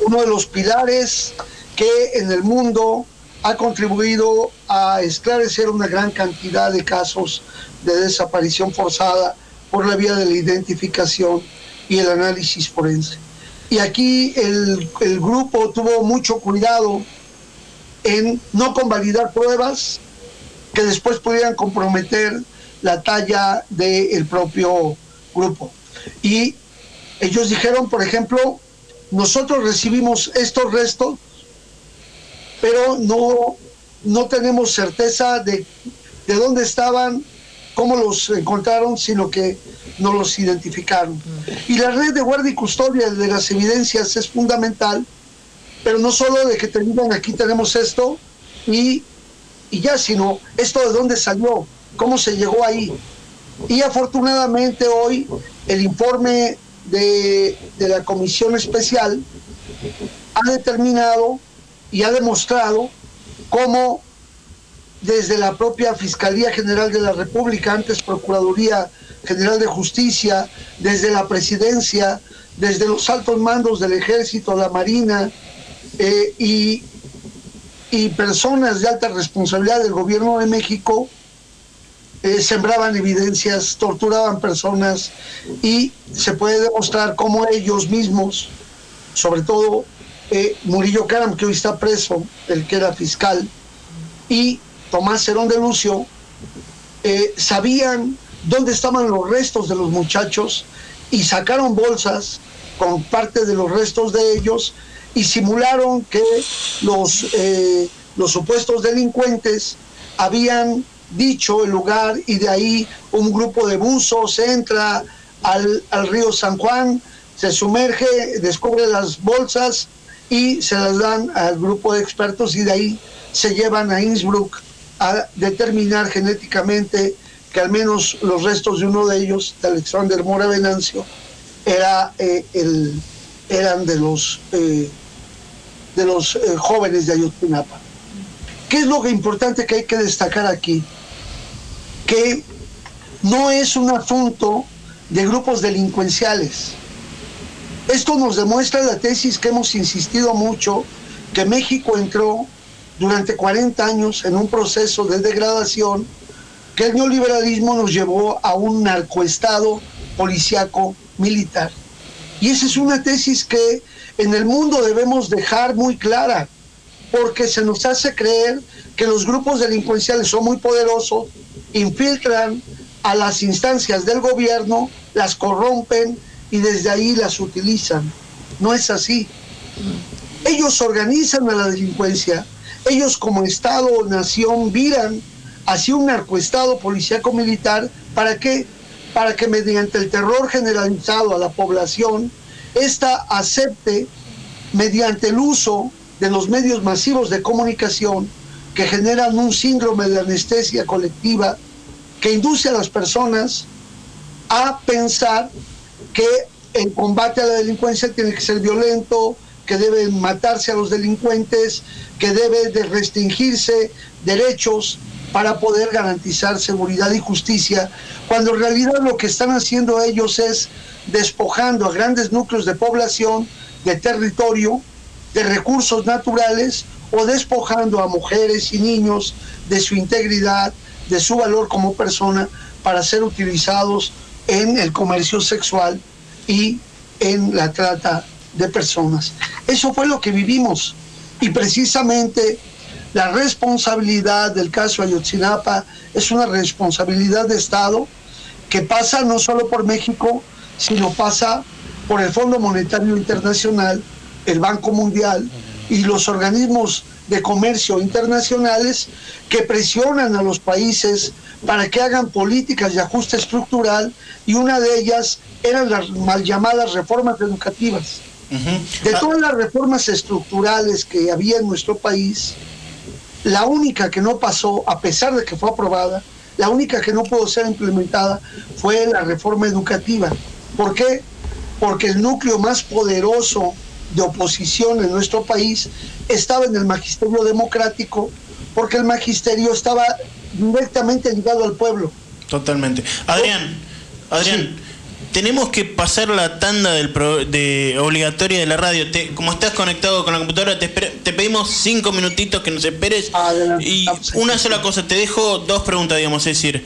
uno de los pilares que en el mundo ha contribuido a esclarecer una gran cantidad de casos de desaparición forzada por la vía de la identificación y el análisis forense. Y aquí el, grupo tuvo mucho cuidado en no convalidar pruebas que después pudieran comprometer la talla del propio grupo. Y ellos dijeron, por ejemplo, nosotros recibimos estos restos, pero no, no tenemos certeza de, de dónde estaban, cómo los encontraron, sino que no los identificaron. Y la red de guardia y custodia de las evidencias es fundamental, pero no solo de que te aquí tenemos esto y, y ya, sino esto de dónde salió, cómo se llegó ahí. Y afortunadamente hoy el informe de, de la Comisión Especial ha determinado y ha demostrado cómo desde la propia Fiscalía General de la República, antes Procuraduría General de Justicia, desde la Presidencia, desde los altos mandos del Ejército, la Marina eh, y, y, personas de alta responsabilidad del Gobierno de México, eh, sembraban evidencias, torturaban personas y se puede demostrar cómo ellos mismos, sobre todo eh, Murillo Caram, que hoy está preso, el que era fiscal, y Tomás Cerón de Lucio, eh, sabían dónde estaban los restos de los muchachos y sacaron bolsas con parte de los restos de ellos y simularon que los, los supuestos delincuentes habían dicho el lugar y de ahí un grupo de buzos entra al, al río San Juan, se sumerge, descubre las bolsas y se las dan al grupo de expertos y de ahí se llevan a Innsbruck a determinar genéticamente que al menos los restos de uno de ellos, de Alexander Mora Venancio, era, eh, el, eran de los, eh, de los eh, jóvenes de Ayotzinapa. ¿Qué es lo importante que hay que destacar aquí? Que no es un asunto de grupos delincuenciales. Esto nos demuestra la tesis que hemos insistido mucho, que México entró durante 40 años en un proceso de degradación que el neoliberalismo nos llevó a un narcoestado policiaco militar. Y esa es una tesis que en el mundo debemos dejar muy clara, porque se nos hace creer que los grupos delincuenciales son muy poderosos, infiltran a las instancias del gobierno, las corrompen y desde ahí las utilizan. No es así. Ellos organizan a la delincuencia, ellos como Estado o nación viran hacia un narcoestado policíaco militar, ¿para qué? Para que mediante el terror generalizado a la población, ésta acepte, mediante el uso de los medios masivos de comunicación que generan un síndrome de anestesia colectiva, que induce a las personas a pensar que el combate a la delincuencia tiene que ser violento, que deben matarse a los delincuentes, que debe de restringirse derechos para poder garantizar seguridad y justicia, cuando en realidad lo que están haciendo ellos es despojando a grandes núcleos de población, de territorio, de recursos naturales, o despojando a mujeres y niños de su integridad, de su valor como persona, para ser utilizados en el comercio sexual y en la trata de personas. Eso fue lo que vivimos y precisamente la responsabilidad del caso Ayotzinapa es una responsabilidad de Estado que pasa no solo por México, sino pasa por el Fondo Monetario Internacional, el Banco Mundial y los organismos de comercio internacionales que presionan a los países para que hagan políticas de ajuste estructural y una de ellas eran las mal llamadas reformas educativas. De todas las reformas estructurales que había en nuestro país, la única que no pasó, a pesar de que fue aprobada, la única que no pudo ser implementada fue la reforma educativa. ¿Por qué? Porque el núcleo más poderoso de oposición en nuestro país estaba en el magisterio democrático, porque el magisterio estaba directamente ligado al pueblo. Totalmente. Adrián, Adrián, tenemos que pasar la tanda del de obligatoria de la radio. como estás conectado con la computadora, te, te pedimos cinco minutitos que nos esperes. y una sola cosa, te dejo dos preguntas, digamos, es decir,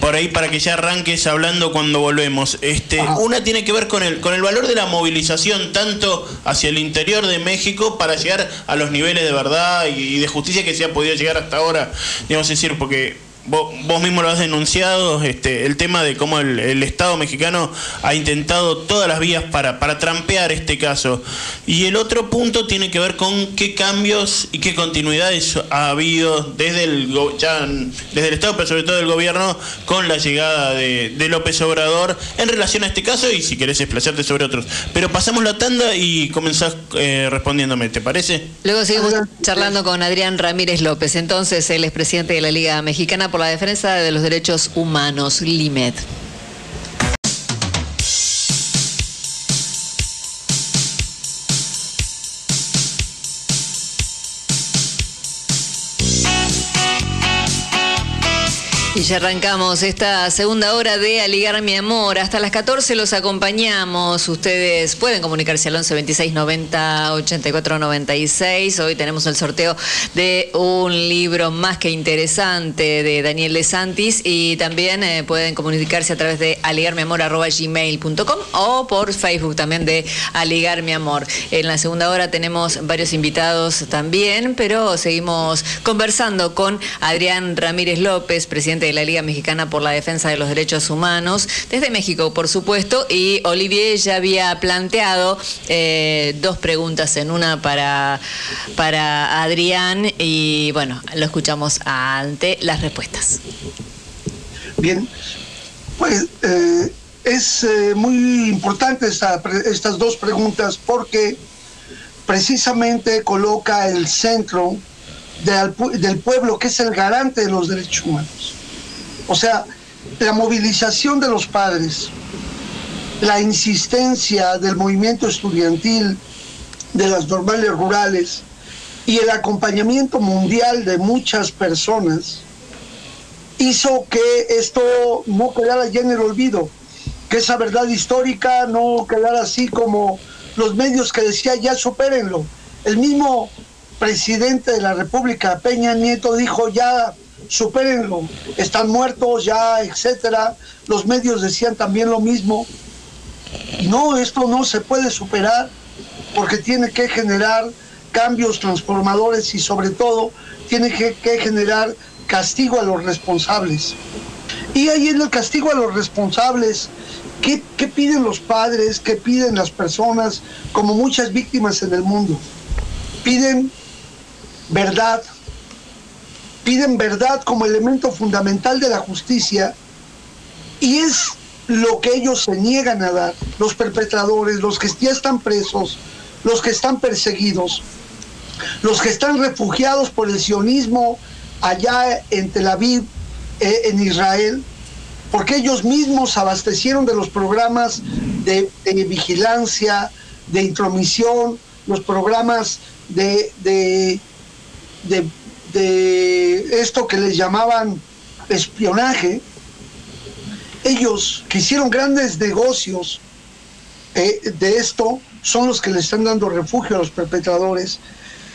por ahí para que ya arranques hablando cuando volvemos. Este, una tiene que ver con el, con el valor de la movilización, tanto hacia el interior de México para llegar a los niveles de verdad y, de justicia que se ha podido llegar hasta ahora. Digamos, es decir, porque vos, mismo lo has denunciado, este, el tema de cómo el, Estado mexicano ha intentado todas las vías para, para trampear este caso. Y el otro punto tiene que ver con qué cambios y qué continuidades ha habido desde el, ya, desde el Estado, pero sobre todo del gobierno, con la llegada de, López Obrador en relación a este caso y si querés explayarte sobre otros. Pero pasamos la tanda y comenzás eh, respondiéndome, ¿te parece? Luego seguimos charlando con Adrián Ramírez López, entonces él es presidente de la Liga Mexicana por la Defensa de los Derechos Humanos, LIMED. Y ya arrancamos esta segunda hora de Aligar mi amor. Hasta las 14 los acompañamos. Ustedes pueden comunicarse al 11 26 90 84 96. Hoy tenemos el sorteo de un libro más que interesante de Daniel De Santis y también eh, pueden comunicarse a través de aligarmiamor.gmail.com o por Facebook también de Aligar mi amor. En la segunda hora tenemos varios invitados también, pero seguimos conversando con Adrián Ramírez López, presidente la Liga Mexicana por la Defensa de los Derechos Humanos, desde México, por supuesto, y Olivier ya había planteado eh, dos preguntas en una para, para Adrián y bueno, lo escuchamos ante las respuestas. Bien, pues eh, es eh, muy importante esta, estas dos preguntas porque precisamente coloca el centro del pueblo, que es el garante de los derechos humanos. O sea, la movilización de los padres, la insistencia del movimiento estudiantil, de las normales rurales y el acompañamiento mundial de muchas personas hizo que esto no quedara ya en el olvido, que esa verdad histórica no quedara así como los medios que decía ya supérenlo. El mismo presidente de la República, Peña Nieto, dijo ya supérenlo, están muertos ya, etcétera. Los medios decían también lo mismo. No, esto no se puede superar porque tiene que generar cambios transformadores y sobre todo tiene que, generar castigo a los responsables. Y ahí en el castigo a los responsables, ¿qué, ¿qué, piden los padres? ¿Qué piden las personas? Como muchas víctimas en el mundo. Piden verdad, piden verdad como elemento fundamental de la justicia y es lo que ellos se niegan a dar, los perpetradores, los que ya están presos, los que están perseguidos, los que están refugiados por el sionismo allá en Tel Aviv, eh, en Israel, porque ellos mismos abastecieron de los programas de, vigilancia, de intromisión, los programas de, de de esto que les llamaban espionaje, ellos que hicieron grandes negocios eh, de esto son los que le están dando refugio a los perpetradores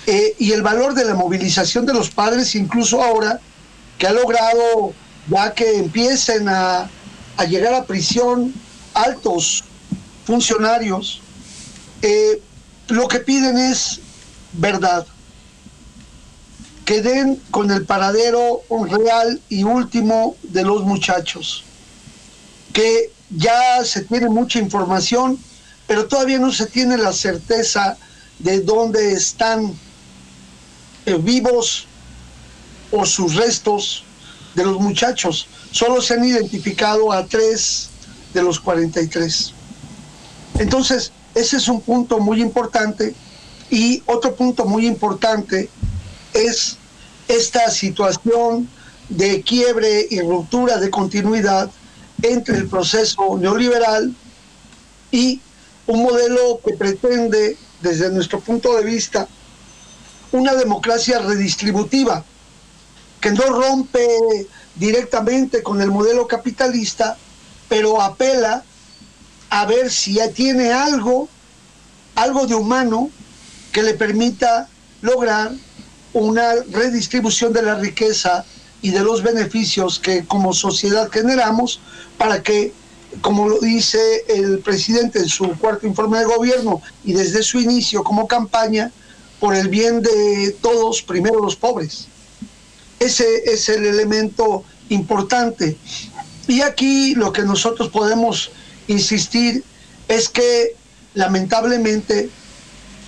eh, y el valor de la movilización de los padres, incluso ahora que ha logrado ya que empiecen a, a llegar a prisión altos funcionarios, eh, lo que piden es verdad que den con el paradero real y último de los muchachos, que ya se tiene mucha información, pero todavía no se tiene la certeza de dónde están eh, vivos o sus restos de los muchachos. Solo se han identificado a tres de los 43. Entonces, ese es un punto muy importante. Y otro punto muy importante es esta situación de quiebre y ruptura de continuidad entre el proceso neoliberal y un modelo que pretende, desde nuestro punto de vista, una democracia redistributiva, que no rompe directamente con el modelo capitalista, pero apela a ver si ya tiene algo, algo de humano que le permita lograr una redistribución de la riqueza y de los beneficios que como sociedad generamos para que, como lo dice el presidente en su cuarto informe de gobierno y desde su inicio como campaña, por el bien de todos, primero los pobres. Ese es el elemento importante. Y aquí lo que nosotros podemos insistir es que lamentablemente,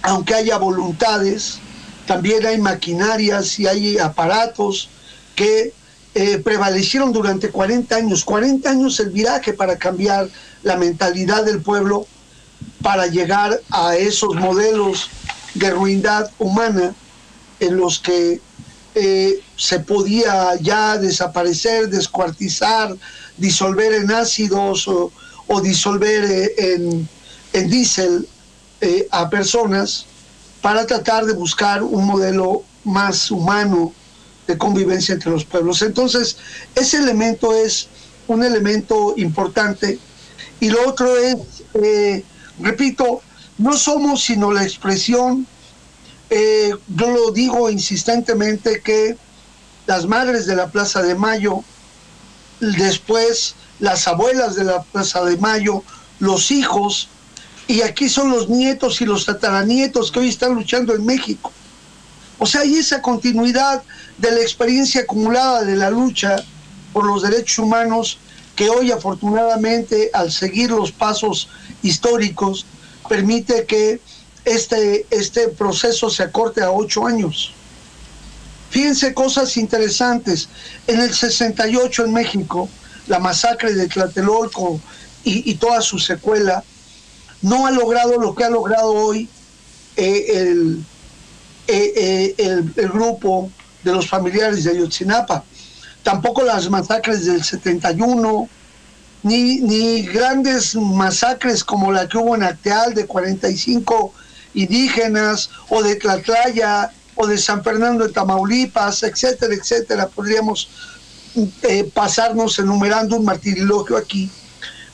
aunque haya voluntades, también hay maquinarias y hay aparatos que eh, prevalecieron durante 40 años. 40 años el viraje para cambiar la mentalidad del pueblo, para llegar a esos modelos de ruindad humana en los que eh, se podía ya desaparecer, descuartizar, disolver en ácidos o, disolver eh, en, en diésel a personas para tratar de buscar un modelo más humano de convivencia entre los pueblos. Entonces, ese elemento es un elemento importante. Y lo otro es, repito, no somos sino la expresión eh, yo lo digo insistentemente que las madres de la Plaza de Mayo, después las abuelas de la Plaza de Mayo, los hijos, y aquí son los nietos y los tataranietos que hoy están luchando en México. O sea, hay esa continuidad de la experiencia acumulada de la lucha por los derechos humanos que hoy afortunadamente al seguir los pasos históricos permite que este, este proceso se acorte a ocho años. Fíjense cosas interesantes. En el 68 en México, la masacre de Tlatelolco y, toda su secuela no ha logrado lo que ha logrado hoy eh, el, eh, eh, el, grupo de los familiares de Ayotzinapa. Tampoco las masacres del 71, ni, ni grandes masacres como la que hubo en Acteal de 45 indígenas o de Tlatlaya o de San Fernando de Tamaulipas, etcétera, etcétera. Podríamos pasarnos enumerando un martirilogio aquí,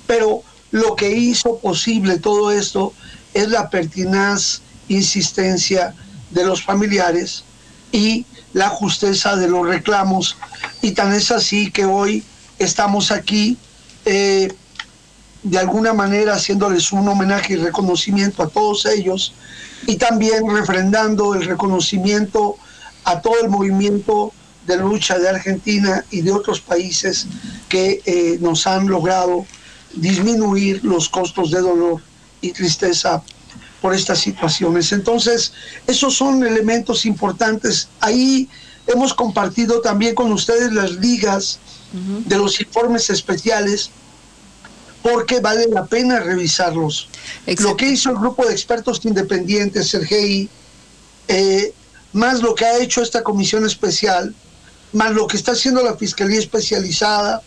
pero lo que hizo posible todo esto es la pertinaz insistencia de los familiares y la justeza de los reclamos. Y tan es así que hoy estamos aquí eh, de alguna manera haciéndoles un homenaje y reconocimiento a todos ellos y también refrendando el reconocimiento a todo el movimiento de lucha de Argentina y de otros países que eh, nos han logrado disminuir los costos de dolor y tristeza por estas situaciones. Entonces, esos son elementos importantes. Ahí hemos compartido también con ustedes las ligas de los informes especiales porque vale la pena revisarlos. Lo que hizo el grupo de expertos independientes, Sergei, eh, más lo que ha hecho esta comisión especial, más lo que está haciendo la Fiscalía Especializada,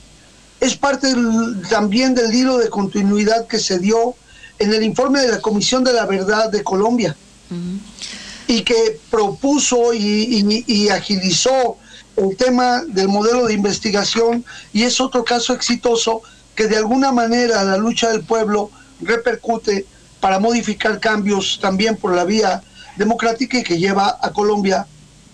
es parte también del hilo de continuidad que se dio en el informe de la Comisión de la Verdad de Colombia. Y que propuso y agilizó el tema del modelo de investigación. Y es otro caso exitoso que de alguna manera la lucha del pueblo repercute para modificar cambios también por la vía democrática y que lleva a Colombia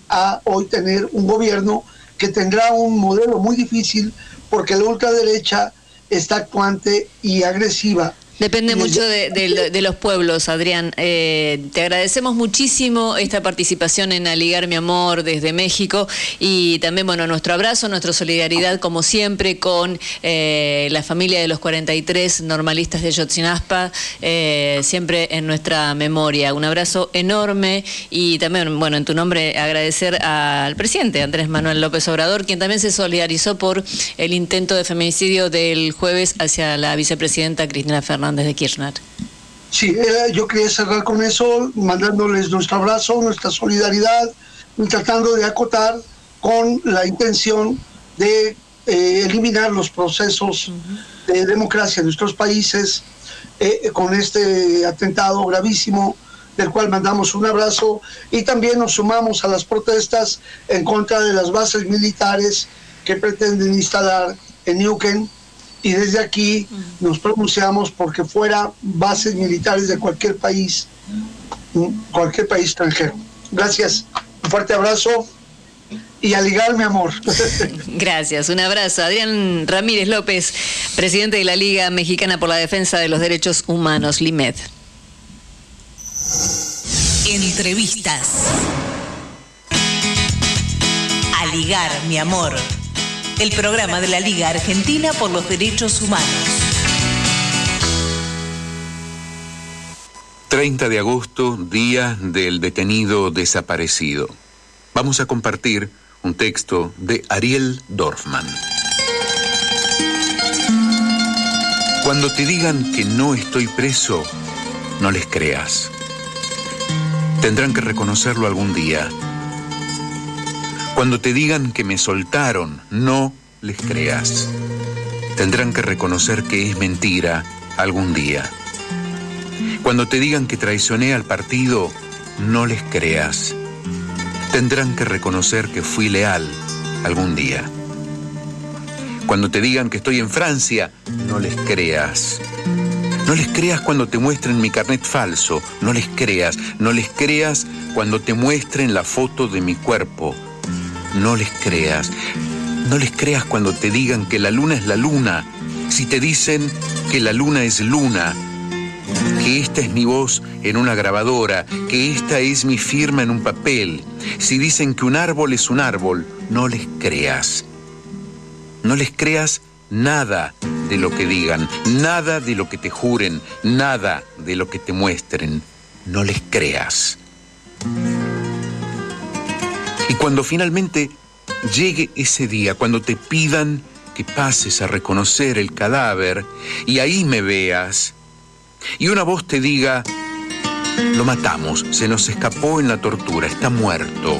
a hoy tener un gobierno que tendrá un modelo muy difícil porque la ultraderecha está actuante y agresiva Depende mucho de, los pueblos, Adrián. Eh, te agradecemos muchísimo esta participación en Aligar Mi Amor desde México y también, bueno, nuestro abrazo, nuestra solidaridad, como siempre, con eh, la familia de los 43 normalistas de Yotzinaspa, eh, siempre en nuestra memoria. Un abrazo enorme y también, bueno, en tu nombre agradecer al presidente Andrés Manuel López Obrador, quien también se solidarizó por el intento de feminicidio del jueves hacia la vicepresidenta Cristina Fernández de Kirchner. Sí, yo quería cerrar con eso, mandándoles nuestro abrazo, nuestra solidaridad y tratando de acotar con la intención de eh, eliminar los procesos de democracia en nuestros países eh, con este atentado gravísimo del cual mandamos un abrazo y también nos sumamos a las protestas en contra de las bases militares que pretenden instalar en Neuquén y desde aquí nos pronunciamos porque fuera bases militares de cualquier país, cualquier país extranjero. Gracias, un fuerte abrazo y a ligar mi amor. Gracias, un abrazo. Adrián Ramírez López, presidente de la Liga Mexicana por la Defensa de los Derechos Humanos, LIMED. Entrevistas. A ligar mi amor el programa de la Liga Argentina por los Derechos Humanos. 30 de agosto, día del detenido desaparecido. Vamos a compartir un texto de Ariel Dorfman. Cuando te digan que no estoy preso, no les creas. Tendrán que reconocerlo algún día Cuando te digan que me soltaron, no les creas. Tendrán que reconocer que es mentira algún día. Cuando te digan que traicioné al partido, no les creas. Tendrán que reconocer que fui leal algún día. Cuando te digan que estoy en Francia, no les creas. No les creas cuando te muestren mi carnet falso, no les creas. No les creas cuando te muestren la foto de mi cuerpo, no les creas. No les creas cuando te digan que la luna es la luna, si te dicen que la luna es luna, que esta es mi voz en una grabadora, que esta es mi firma en un papel. Si dicen que un árbol es un árbol, no les creas. No les creas nada de lo que digan, nada de lo que te juren, nada de lo que te muestren. No les creas. Cuando finalmente llegue ese día, cuando te pidan que pases a reconocer el cadáver y ahí me veas, y una voz te diga, lo matamos, se nos escapó en la tortura, está muerto.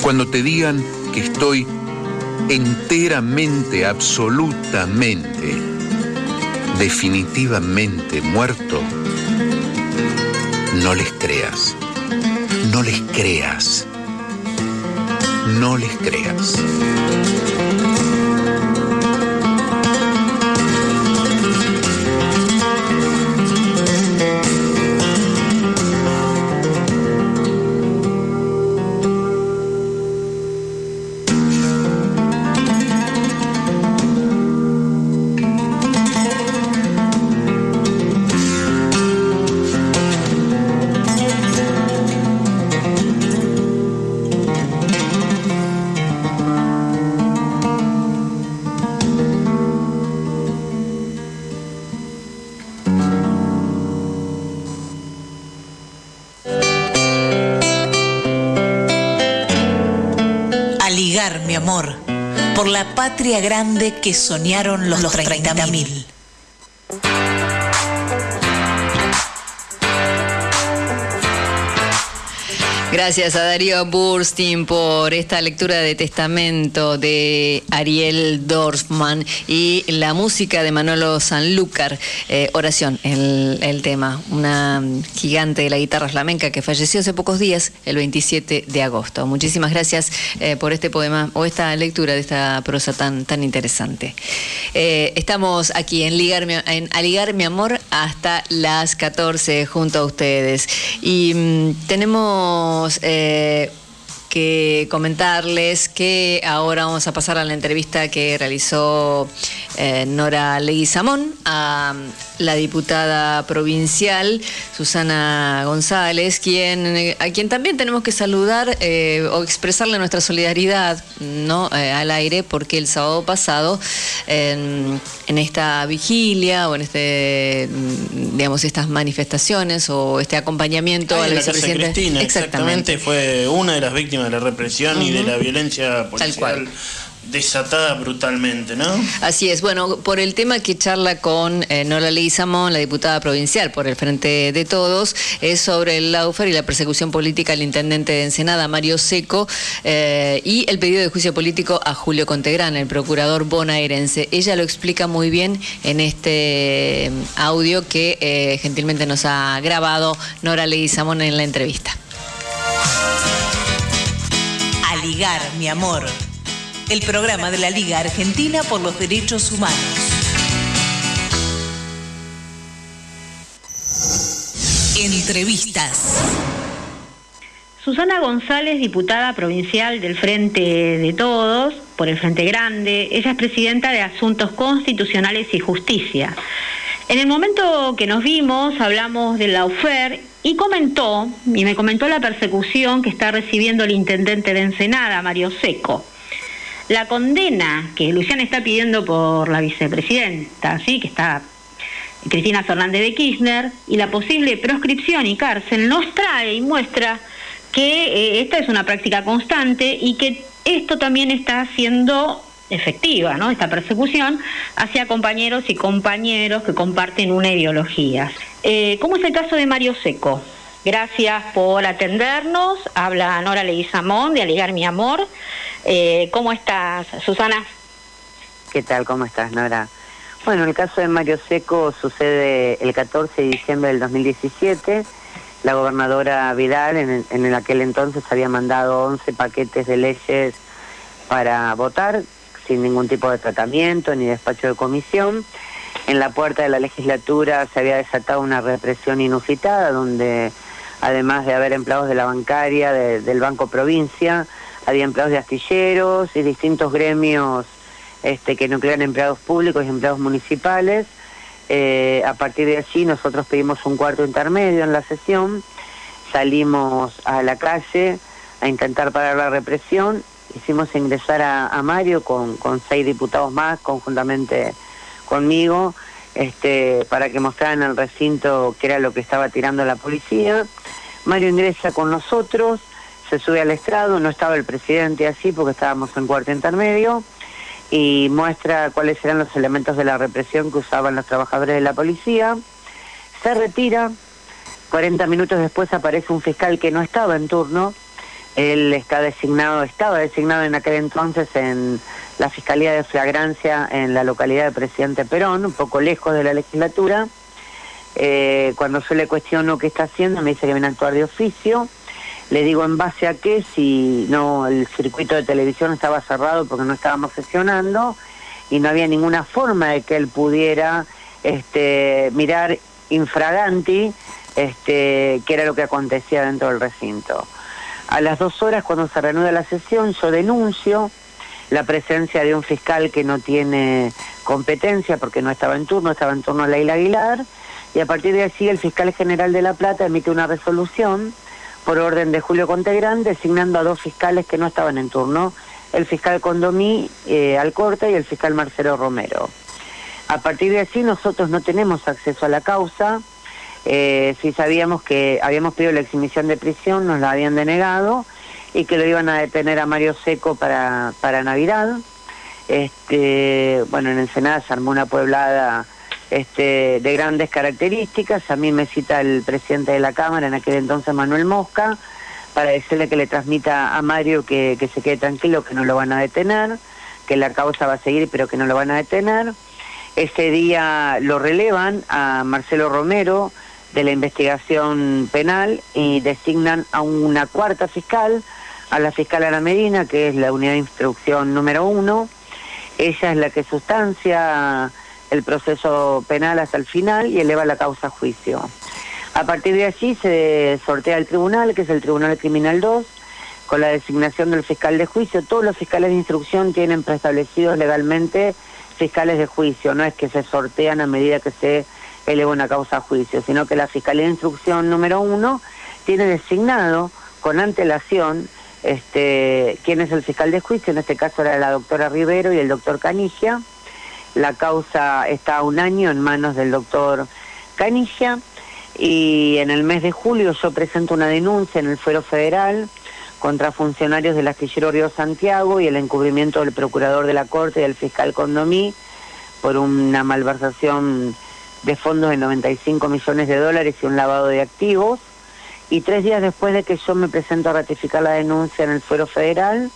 Cuando te digan que estoy enteramente, absolutamente, definitivamente muerto, no les creas, no les creas, no les creas. Mi amor, por la patria grande que soñaron los, los 30.000. Gracias a Darío Burstin por esta lectura de testamento de Ariel Dorfman y la música de Manolo Sanlúcar, eh, oración, el, el, tema, una gigante de la guitarra flamenca que falleció hace pocos días, el 27 de agosto. Muchísimas gracias eh, por este poema o esta lectura de esta prosa tan, tan interesante. Eh, estamos aquí en, Ligar, en Aligar mi amor hasta las 14 junto a ustedes y mm, tenemos eh, que comentarles que ahora vamos a pasar a la entrevista que realizó eh, Nora Leguizamón a la diputada provincial Susana González, quien, a quien también tenemos que saludar eh, o expresarle nuestra solidaridad ¿no? Eh, al aire, porque el sábado pasado, en, esta vigilia o en este, mm, digamos, estas manifestaciones o este acompañamiento a la vicepresidenta. Cristina, exactamente. fue una de las víctimas de la represión y de la violencia policial. Desatada brutalmente, ¿no? Así es. Bueno, por el tema que charla con eh, Nora Leguizamón, la diputada provincial por el Frente de Todos, es sobre el Laufer y la persecución política al intendente de Ensenada, Mario Seco, eh, y el pedido de juicio político a Julio Contegrán, el procurador bonaerense. Ella lo explica muy bien en este mm, audio que eh, gentilmente nos ha grabado Nora Leguizamón en la entrevista. Ligar, mi amor el programa de la Liga Argentina por los Derechos Humanos. Entrevistas. Susana González, diputada provincial del Frente de Todos, por el Frente Grande, ella es presidenta de Asuntos Constitucionales y Justicia. En el momento que nos vimos hablamos de la UFER y comentó, y me comentó la persecución que está recibiendo el intendente de Ensenada, Mario Seco. La condena que Luciana está pidiendo por la vicepresidenta, ¿sí? que está Cristina Fernández de Kirchner, y la posible proscripción y cárcel nos trae y muestra que eh, esta es una práctica constante y que esto también está siendo efectiva, ¿no? Esta persecución hacia compañeros y compañeros que comparten una ideología. Eh, ¿Cómo es el caso de Mario Seco? Gracias por atendernos. Habla Nora Leguizamón de Aligar Mi Amor. Eh, ¿Cómo estás, Susana? ¿Qué tal? ¿Cómo estás, Nora? Bueno, el caso de Mario Seco sucede el 14 de diciembre del 2017. La gobernadora Vidal en, en aquel entonces había mandado 11 paquetes de leyes para votar sin ningún tipo de tratamiento ni despacho de comisión. En la puerta de la legislatura se había desatado una represión inusitada donde además de haber empleados de la bancaria, del Banco Provincia, había empleados de astilleros y distintos gremios este, que nuclean empleados públicos y empleados municipales. Eh, a partir de allí nosotros pedimos un cuarto intermedio en la sesión, salimos a la calle a intentar parar la represión, hicimos ingresar a, Mario con, seis diputados más, conjuntamente conmigo, este, para que mostraran el recinto qué era lo que estaba tirando la policía. Mario ingresa con nosotros, se sube al estrado, no estaba el presidente así porque estábamos en cuarto intermedio, y muestra cuáles eran los elementos de la represión que usaban los trabajadores de la policía. Se retira, 40 minutos después aparece un fiscal que no estaba en turno, él está designado, estaba designado en aquel entonces en la Fiscalía de Flagrancia en la localidad de Presidente Perón, un poco lejos de la legislatura. Eh, cuando yo le cuestiono qué está haciendo, me dice que viene a actuar de oficio. Le digo en base a qué, si no, el circuito de televisión estaba cerrado porque no estábamos sesionando y no había ninguna forma de que él pudiera este, mirar infraganti este, qué era lo que acontecía dentro del recinto. A las dos horas, cuando se reanuda la sesión, yo denuncio la presencia de un fiscal que no tiene competencia porque no estaba en turno, estaba en turno Leila Aguilar, y a partir de allí el fiscal general de La Plata emite una resolución por orden de Julio Contegrán designando a dos fiscales que no estaban en turno, el fiscal Condomí eh, Alcorta y el fiscal Marcelo Romero. A partir de allí nosotros no tenemos acceso a la causa, eh, si sabíamos que habíamos pedido la exhibición de prisión, nos la habían denegado y que lo iban a detener a Mario Seco para, para Navidad. Este, bueno, en Ensenada se armó una pueblada este, de grandes características. A mí me cita el presidente de la Cámara, en aquel entonces Manuel Mosca, para decirle que le transmita a Mario que, que se quede tranquilo, que no lo van a detener, que la causa va a seguir, pero que no lo van a detener. Ese día lo relevan a Marcelo Romero, de la investigación penal y designan a una cuarta fiscal, a la fiscal Ana Medina, que es la unidad de instrucción número uno. Ella es la que sustancia el proceso penal hasta el final y eleva la causa a juicio. A partir de allí se sortea el tribunal, que es el Tribunal Criminal 2, con la designación del fiscal de juicio. Todos los fiscales de instrucción tienen preestablecidos legalmente fiscales de juicio, no es que se sortean a medida que se eleva una causa a juicio, sino que la Fiscalía de Instrucción número uno tiene designado con antelación este, quién es el fiscal de juicio, en este caso era la doctora Rivero y el doctor Canigia. La causa está un año en manos del doctor Canigia y en el mes de julio yo presento una denuncia en el Fuero Federal contra funcionarios del astillero Río Santiago y el encubrimiento del procurador de la Corte y del fiscal Condomí por una malversación de fondos de 95 millones de dólares y un lavado de activos. Y tres días después de que yo me presento a ratificar la denuncia en el fuero federal,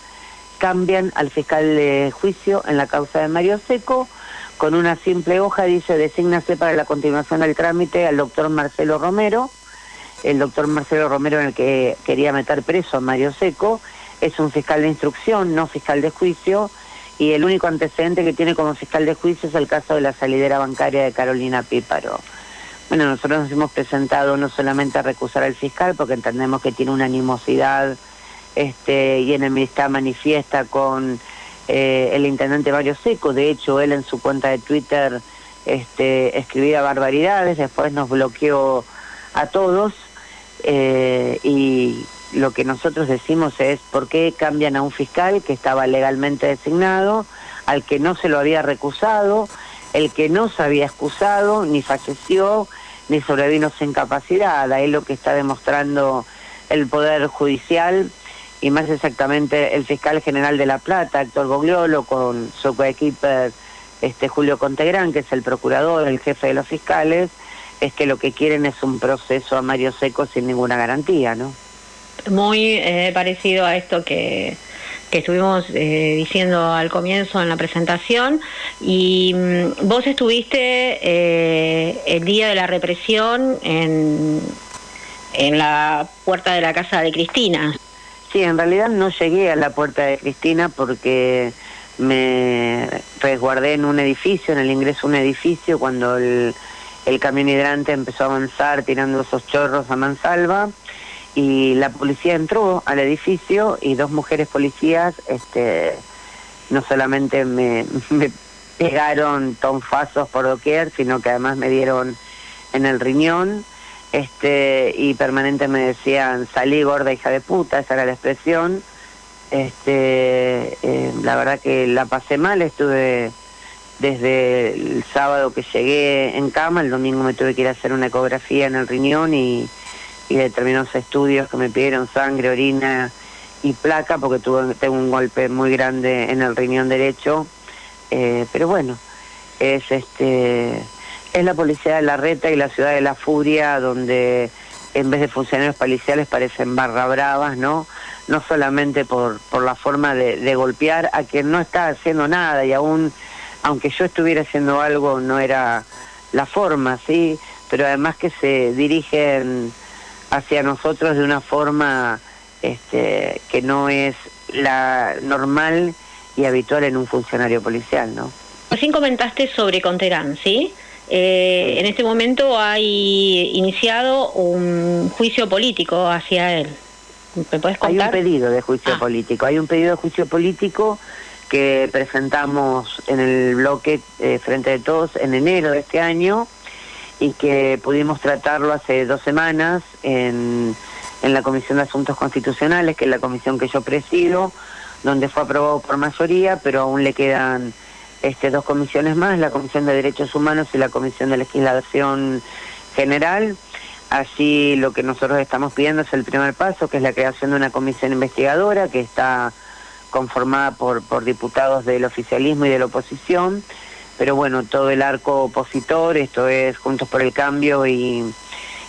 cambian al fiscal de juicio en la causa de Mario Seco. Con una simple hoja dice, desígnase para la continuación del trámite al doctor Marcelo Romero. El doctor Marcelo Romero en el que quería meter preso a Mario Seco es un fiscal de instrucción, no fiscal de juicio, y el único antecedente que tiene como fiscal de juicio es el caso de la salidera bancaria de Carolina Píparo. Bueno, nosotros nos hemos presentado no solamente a recusar al fiscal, porque entendemos que tiene una animosidad este, y enemistad manifiesta con eh, el intendente Mario Seco. De hecho, él en su cuenta de Twitter este, escribía barbaridades, después nos bloqueó a todos eh, y lo que nosotros decimos es por qué cambian a un fiscal que estaba legalmente designado, al que no se lo había recusado, el que no se había excusado, ni falleció, ni sobrevino sin capacidad. Ahí lo que está demostrando el Poder Judicial y más exactamente el fiscal general de La Plata, Héctor Bogliolo, con su coequiper este, Julio Contegrán, que es el procurador, el jefe de los fiscales, es que lo que quieren es un proceso a Mario Seco sin ninguna garantía, ¿no? Muy eh, parecido a esto que, que estuvimos eh, diciendo al comienzo en la presentación. Y mm, vos estuviste eh, el día de la represión en, en la puerta de la casa de Cristina. Sí, en realidad no llegué a la puerta de Cristina porque me resguardé en un edificio, en el ingreso a un edificio, cuando el, el camión hidrante empezó a avanzar tirando esos chorros a mansalva y la policía entró al edificio y dos mujeres policías este no solamente me, pegaron tonfazos por doquier sino que además me dieron en el riñón este y permanente me decían salí gorda hija de puta esa era la expresión. Este eh, la verdad que la pasé mal estuve desde el sábado que llegué en cama el domingo me tuve que ir a hacer una ecografía en el riñón y y determinados estudios que me pidieron sangre, orina y placa porque tuve, tengo un golpe muy grande en el riñón derecho. Eh, pero bueno, es este es la policía de la reta y la ciudad de la furia donde en vez de funcionarios policiales parecen barra bravas, ¿no? No solamente por, por la forma de, de golpear a quien no está haciendo nada y aún, aunque yo estuviera haciendo algo, no era la forma, ¿sí? Pero además que se dirigen hacia nosotros de una forma este, que no es la normal y habitual en un funcionario policial, ¿no? Recién comentaste sobre Conterán, ¿sí? Eh, en este momento hay iniciado un juicio político hacia él. ¿Me puedes contar? Hay un pedido de juicio Ah. político. Hay un pedido de juicio político que presentamos en el bloque eh, Frente de Todos en enero de este año y que pudimos tratarlo hace dos semanas en, en la Comisión de Asuntos Constitucionales, que es la comisión que yo presido, donde fue aprobado por mayoría, pero aún le quedan este, dos comisiones más, la Comisión de Derechos Humanos y la Comisión de Legislación General. Así lo que nosotros estamos pidiendo es el primer paso, que es la creación de una comisión investigadora que está conformada por, por diputados del oficialismo y de la oposición, pero bueno, todo el arco opositor, esto es Juntos por el Cambio y,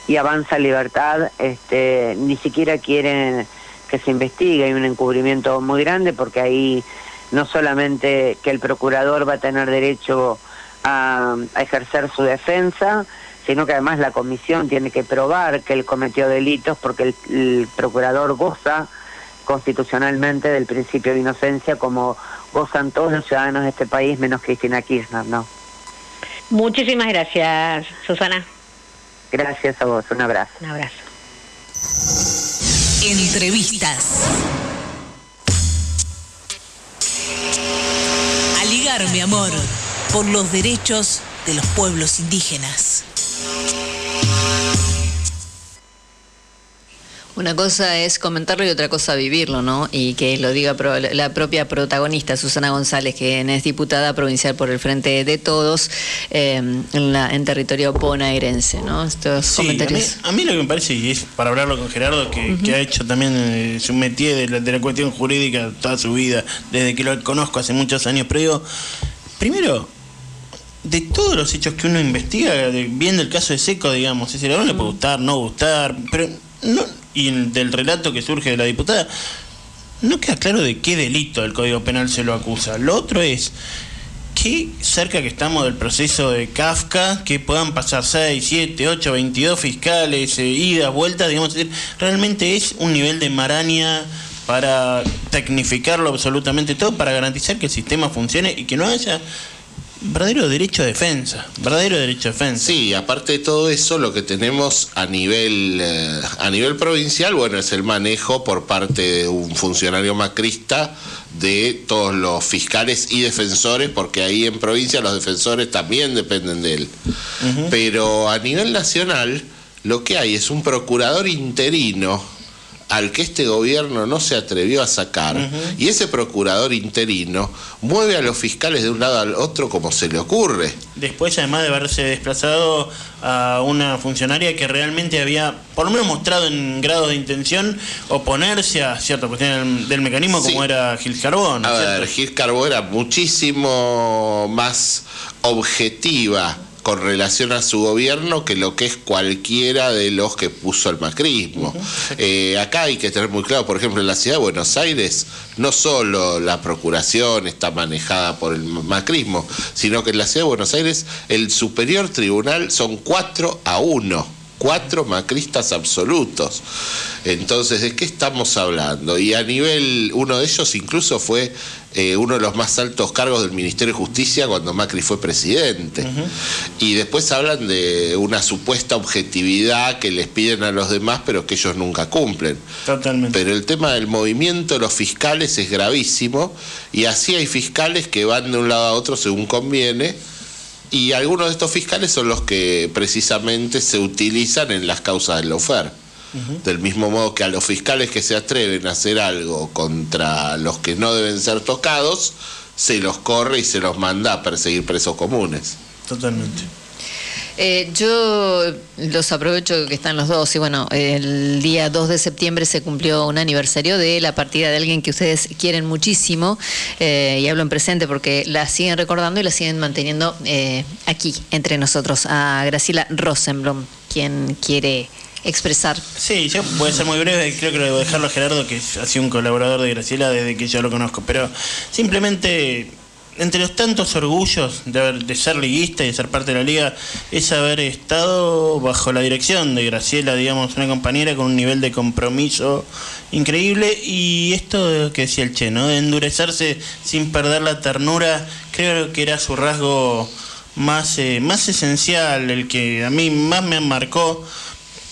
y Avanza Libertad, este, ni siquiera quieren que se investigue, hay un encubrimiento muy grande porque ahí no solamente que el procurador va a tener derecho a, ejercer su defensa, sino que además la comisión tiene que probar que él cometió delitos porque el procurador goza constitucionalmente del principio de inocencia como gozan todos los ciudadanos de este país menos Cristina Kirchner, ¿no? Muchísimas gracias, Susana. Gracias a vos, un abrazo. Un abrazo. Entrevistas. A ligar, mi amor, por los derechos de los pueblos indígenas. Una cosa es comentarlo y otra cosa vivirlo, ¿no? Y que lo diga la propia protagonista, Susana González, que es diputada provincial por el Frente de Todos eh, en, la- en territorio bonaerense, ¿no? Estos Sí, a mí, comentarios. a mí lo que me parece, y es para hablarlo con Gerardo, que, que ha hecho también eh, su métier de la, de la cuestión jurídica toda su vida, desde que lo conozco hace muchos años, pero digo, primero, de todos los hechos que uno investiga, de- viendo el caso de Seco, digamos, es decir, a uno le puede gustar, no gustar, pero no, y el- del relato que surge de la diputada, no queda claro de qué delito el Código Penal se lo acusa. Lo otro es qué cerca que estamos del proceso de Kafka, que puedan pasar 6, 7, 8, 22 fiscales, eh, idas, vueltas, digamos, realmente es un nivel de maraña para tecnificarlo absolutamente todo, para garantizar que el sistema funcione y que no haya verdadero derecho a defensa, verdadero derecho a defensa. Sí, aparte de todo eso, lo que tenemos a nivel eh, a nivel provincial, bueno, es el manejo por parte de un funcionario macrista de todos los fiscales y defensores, porque ahí en provincia los defensores también dependen de él. Pero a nivel nacional, lo que hay es un procurador interino al que este gobierno no se atrevió a sacar, y ese procurador interino mueve a los fiscales de un lado al otro como se le ocurre. Después, además de haberse desplazado a una funcionaria que realmente había, por lo menos mostrado en grado de intención, oponerse a cierta cuestión del, mecanismo, como era Gil Carbón. ¿no A ver? Gil Carbó era muchísimo más objetiva con relación a su gobierno que lo que es cualquiera de los que puso el macrismo. Eh, acá hay que tener muy claro, por ejemplo, en la ciudad de Buenos Aires, no solo la procuración está manejada por el macrismo, sino que en la ciudad de Buenos Aires el superior tribunal son 4 a 1 cuatro macristas absolutos. Entonces, ¿de qué estamos hablando? Y a nivel, uno de ellos incluso fue eh, uno de los más altos cargos del Ministerio de Justicia cuando Macri fue presidente. Y después hablan de una supuesta objetividad que les piden a los demás, pero que ellos nunca cumplen. Totalmente. Pero el tema del movimiento de los fiscales es gravísimo, y así hay fiscales que van de un lado a otro según conviene y algunos de estos fiscales son los que precisamente se utilizan en las causas del lofer. Del mismo modo que a los fiscales que se atreven a hacer algo contra los que no deben ser tocados, se los corre y se los manda a perseguir presos comunes. Totalmente. Eh, yo los aprovecho que están los dos y bueno, el día 2 de septiembre se cumplió un aniversario de la partida de alguien que ustedes quieren muchísimo eh, y hablo en presente porque la siguen recordando y la siguen manteniendo eh, aquí entre nosotros, a Graciela Rosenblum, quien quiere expresar. Sí, yo voy a ser muy breve, creo que lo debo dejarlo a Gerardo, que ha sido un colaborador de Graciela desde que yo lo conozco, pero simplemente entre los tantos orgullos de, de, ser liguista y de ser parte de la liga es haber estado bajo la dirección de Graciela, digamos, una compañera con un nivel de compromiso increíble y esto que decía el Che, ¿no? De endurecerse sin perder la ternura, creo que era su rasgo más, eh, más esencial, el que a mí más me marcó.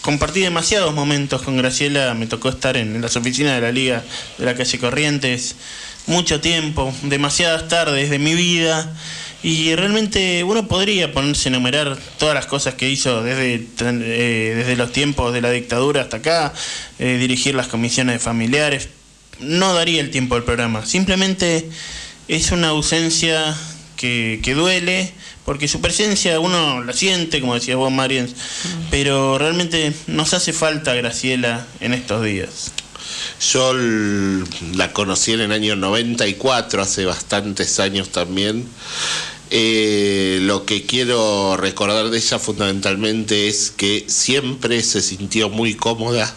Compartí demasiados momentos con Graciela, me tocó estar en las oficinas de la liga de la calle Corrientes mucho tiempo, demasiadas tardes de mi vida. Y realmente uno podría ponerse a enumerar todas las cosas que hizo desde, eh, desde los tiempos de la dictadura hasta acá, eh, dirigir las comisiones familiares. No daría el tiempo al programa. Simplemente es una ausencia que, que duele, porque su presencia uno la siente, como decía vos, Mariens, pero realmente nos hace falta Graciela en estos días. Yo la conocí en el año 94, hace bastantes años también. Eh, lo que quiero recordar de ella fundamentalmente es que siempre se sintió muy cómoda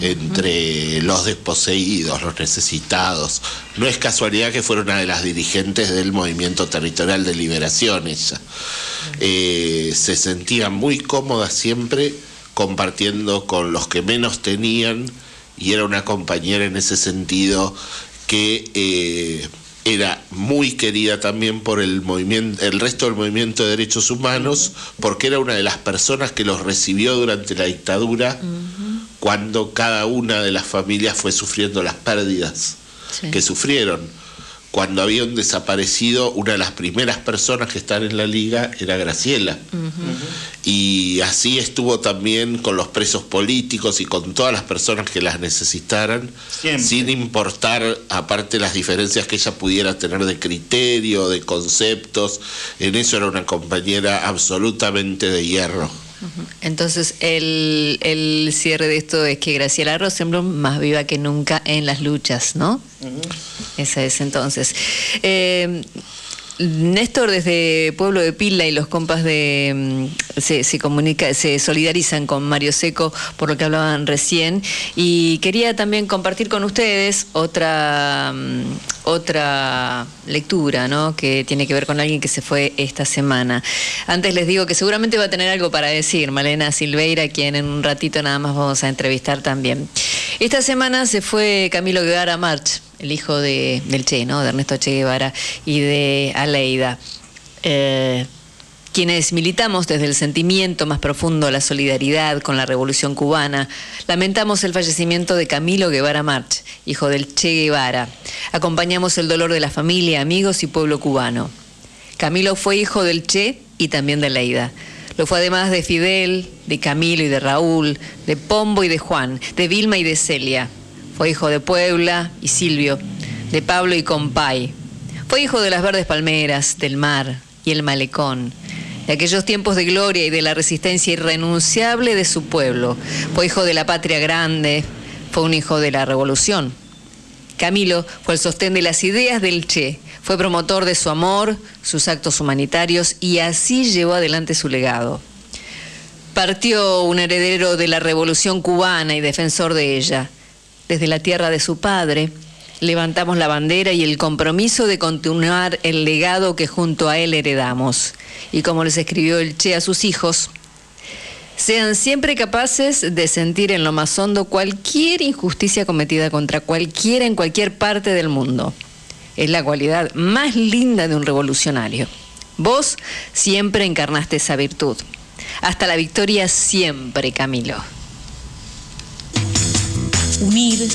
entre los desposeídos, los necesitados. No es casualidad que fuera una de las dirigentes del movimiento territorial de liberación ella. Eh, se sentía muy cómoda siempre compartiendo con los que menos tenían y era una compañera en ese sentido que eh, era muy querida también por el movimiento, el resto del movimiento de derechos humanos, porque era una de las personas que los recibió durante la dictadura, cuando cada una de las familias fue sufriendo las pérdidas que sufrieron cuando había un desaparecido, una de las primeras personas que están en la liga era Graciela. Y así estuvo también con los presos políticos y con todas las personas que las necesitaran, sin importar, aparte las diferencias que ella pudiera tener de criterio, de conceptos. En eso era una compañera absolutamente de hierro. Entonces, el, cierre de esto es que Graciela Rosenblum más viva que nunca en las luchas, ¿no? Esa es entonces. Eh, Néstor desde Pueblo de Pila y los compas de mm, se, comunica, se solidarizan con Mario Seco por lo que hablaban recién y quería también compartir con ustedes otra mm, otra lectura, ¿no? que tiene que ver con alguien que se fue esta semana. Antes les digo que seguramente va a tener algo para decir Malena Silveira, quien en un ratito nada más vamos a entrevistar también. Esta semana se fue Camilo Guevara March el hijo de, del Che, ¿no? de Ernesto Che Guevara y de Aleida. Eh, quienes militamos desde el sentimiento más profundo, la solidaridad con la revolución cubana, lamentamos el fallecimiento de Camilo Guevara March, hijo del Che Guevara. Acompañamos el dolor de la familia, amigos y pueblo cubano. Camilo fue hijo del Che y también de Leida. Lo fue además de Fidel, de Camilo y de Raúl, de Pombo y de Juan, de Vilma y de Celia. Fue hijo de Puebla y Silvio, de Pablo y Compay. Fue hijo de las verdes palmeras, del mar y el malecón, de aquellos tiempos de gloria y de la resistencia irrenunciable de su pueblo. Fue hijo de la patria grande, fue un hijo de la revolución. Camilo fue el sostén de las ideas del Che, fue promotor de su amor, sus actos humanitarios y así llevó adelante su legado. Partió un heredero de la revolución cubana y defensor de ella. Desde la tierra de su padre, levantamos la bandera y el compromiso de continuar el legado que junto a él heredamos. Y como les escribió el Che a sus hijos, sean siempre capaces de sentir en lo más hondo cualquier injusticia cometida contra cualquiera en cualquier parte del mundo. Es la cualidad más linda de un revolucionario. Vos siempre encarnaste esa virtud. Hasta la victoria siempre, Camilo. Unir,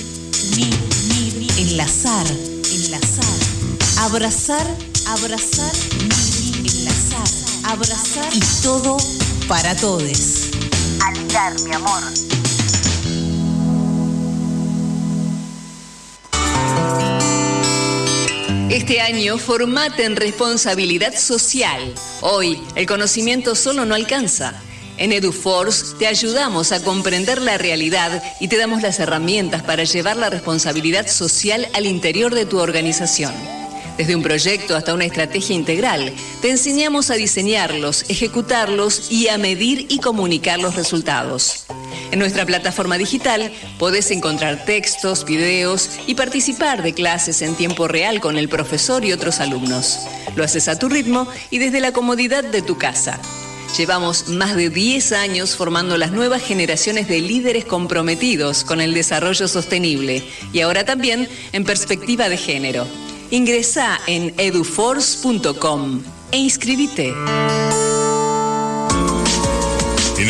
unir, unir, enlazar, enlazar, abrazar, abrazar, unir, enlazar, abrazar y todo para todos. Aligar, mi amor. Este año formate en responsabilidad social. Hoy el conocimiento solo no alcanza. En EduForce te ayudamos a comprender la realidad y te damos las herramientas para llevar la responsabilidad social al interior de tu organización. Desde un proyecto hasta una estrategia integral, te enseñamos a diseñarlos, ejecutarlos y a medir y comunicar los resultados. En nuestra plataforma digital podés encontrar textos, videos y participar de clases en tiempo real con el profesor y otros alumnos. Lo haces a tu ritmo y desde la comodidad de tu casa. Llevamos más de 10 años formando las nuevas generaciones de líderes comprometidos con el desarrollo sostenible y ahora también en perspectiva de género. Ingresa en eduforce.com e inscribite.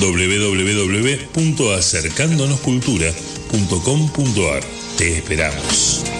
www.acercándonoscultura.com.ar. Te esperamos.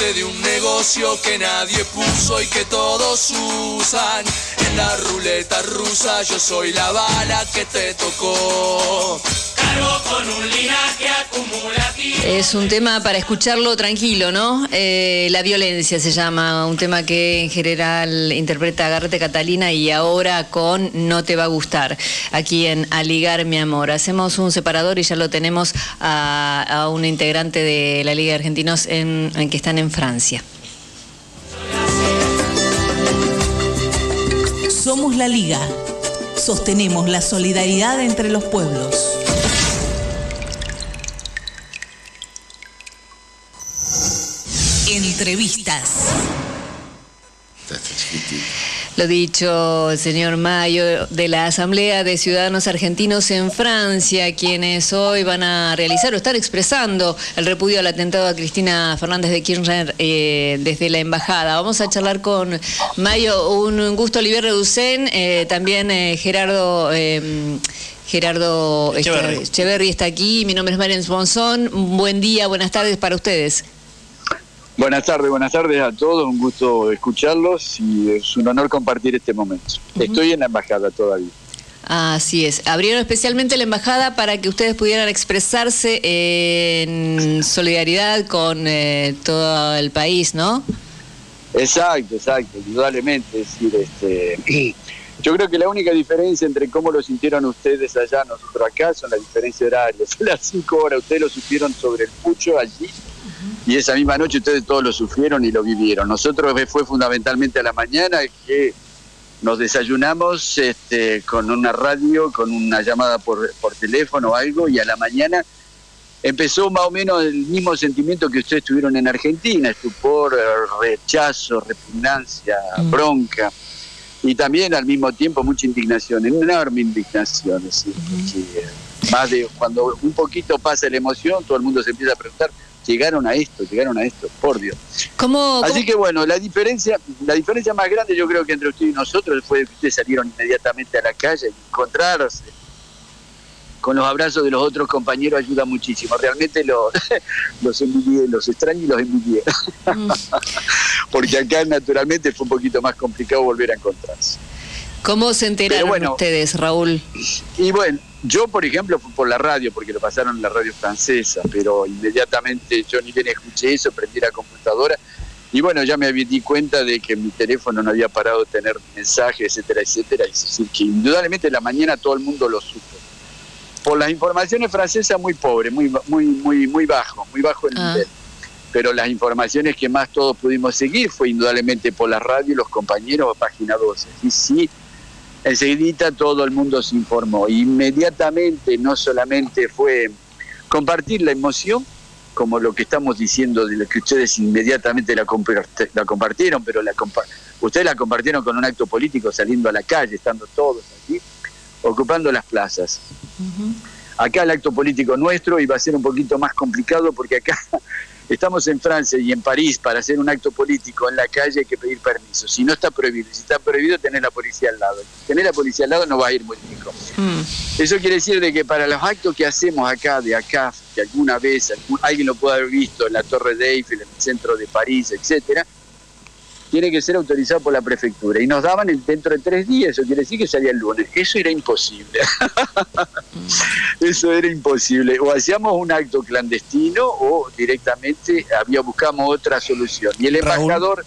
De un negocio que nadie puso y que todos usan. En la ruleta rusa yo soy la bala que te tocó. Es un tema para escucharlo tranquilo, ¿no? Eh, la violencia se llama, un tema que en general interpreta Garrete Catalina y ahora con No te va a gustar, aquí en Aligar mi amor. Hacemos un separador y ya lo tenemos a, un integrante de la Liga de Argentinos en, en que están en Francia. Somos la Liga. Sostenemos la solidaridad entre los pueblos. Entrevistas. Lo dicho, el señor Mayo de la Asamblea de Ciudadanos Argentinos en Francia, quienes hoy van a realizar o están expresando el repudio al atentado a Cristina Fernández de Kirchner eh, desde la embajada. Vamos a charlar con Mayo, un gusto, Olivier Reducén, eh, también eh, Gerardo. eh, Gerardo Echeverri. Echeverri está aquí, mi nombre es Marian Sponson. Buen día, buenas tardes para ustedes. Buenas tardes, buenas tardes a todos, un gusto escucharlos y es un honor compartir este momento. Estoy en la embajada todavía. Así es. Abrieron especialmente la embajada para que ustedes pudieran expresarse en solidaridad con eh, todo el país, ¿no? Exacto, exacto, indudablemente. Es decir, este, yo creo que la única diferencia entre cómo lo sintieron ustedes allá, nosotros acá, son la diferencia horaria. Las cinco horas, ustedes lo sufrieron sobre el pucho allí y esa misma noche ustedes todos lo sufrieron y lo vivieron. Nosotros fue fundamentalmente a la mañana que nos desayunamos este, con una radio, con una llamada por, por teléfono o algo, y a la mañana empezó más o menos el mismo sentimiento que ustedes tuvieron en Argentina, estupor, eh, rechazo, repugnancia, bronca, y también al mismo tiempo mucha indignación, enorme indignación. es decir, porque, eh, más de cuando un poquito pasa la emoción, todo el mundo se empieza a preguntar, llegaron a esto, llegaron a esto, por Dios. ¿Cómo, Así que bueno, la diferencia, la diferencia más grande yo creo que entre usted y nosotros fue que ustedes salieron inmediatamente a la calle y encontrarse con los abrazos de los otros compañeros ayuda muchísimo. Realmente los, los envidié, los extraño y los envidié. Porque acá naturalmente fue un poquito más complicado volver a encontrarse. ¿Cómo se enteraron bueno. ustedes, Raúl? Y bueno, yo por ejemplo fue por la radio, porque lo pasaron en la radio francesa, pero inmediatamente yo ni bien escuché eso, prendí la computadora y bueno, ya me di cuenta de que mi teléfono no había parado de tener mensajes, etcétera, etcétera. Es decir, que indudablemente en la mañana todo el mundo lo supo. Por las informaciones francesas muy pobre, muy, muy, muy, muy bajo, muy bajo el nivel. Pero las informaciones que más todos pudimos seguir fue indudablemente por la radio y los compañeros página 12. Y sí, enseguida todo el mundo se informó. Inmediatamente no solamente fue compartir la emoción, como lo que estamos diciendo de lo que ustedes inmediatamente la, compart- la compartieron, pero la compa- ustedes la compartieron con un acto político saliendo a la calle, estando todos allí, ocupando las plazas. Acá el acto político nuestro iba a ser un poquito más complicado porque acá estamos en Francia y en París para hacer un acto político en la calle hay que pedir permiso. Si no está prohibido, si está prohibido tener la policía al lado. Tener la policía al lado no va a ir muy lejos. Eso quiere decir de que para los actos que hacemos acá, de acá, que alguna vez algún- alguien lo pueda haber visto en la Torre de Eiffel, en el centro de París, etcétera, tiene que ser autorizado por la prefectura. Y nos daban el- dentro de tres días, eso quiere decir que salía el lunes. Eso era imposible. eso era imposible. O hacíamos un acto clandestino o directamente había buscamos otra solución. Y el embajador,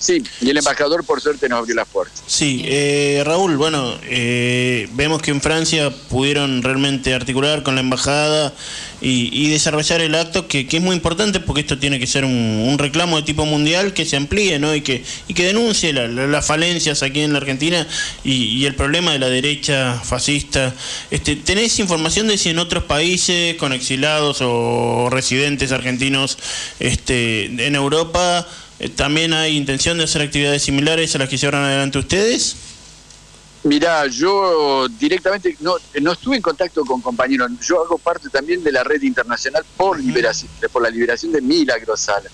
sí, y el embajador por suerte nos abrió las puertas. Sí, eh, Raúl, bueno, eh, vemos que en Francia pudieron realmente articular con la embajada y, desarrollar el acto, que, es muy importante porque esto tiene que ser un, un reclamo de tipo mundial que se amplíe ¿no? y, que, y que denuncie la- la- las falencias aquí en la Argentina y, y el problema de la derecha fascista. Este, ¿Tenés información de si en otros países con exilados o residentes argentinos este, en Europa también hay intención de hacer actividades similares a las que llevaron adelante ustedes? Mirá, yo directamente no, no estuve en contacto con compañeros. Yo hago parte también de la red internacional por liberación, por la liberación de Milagros Sala.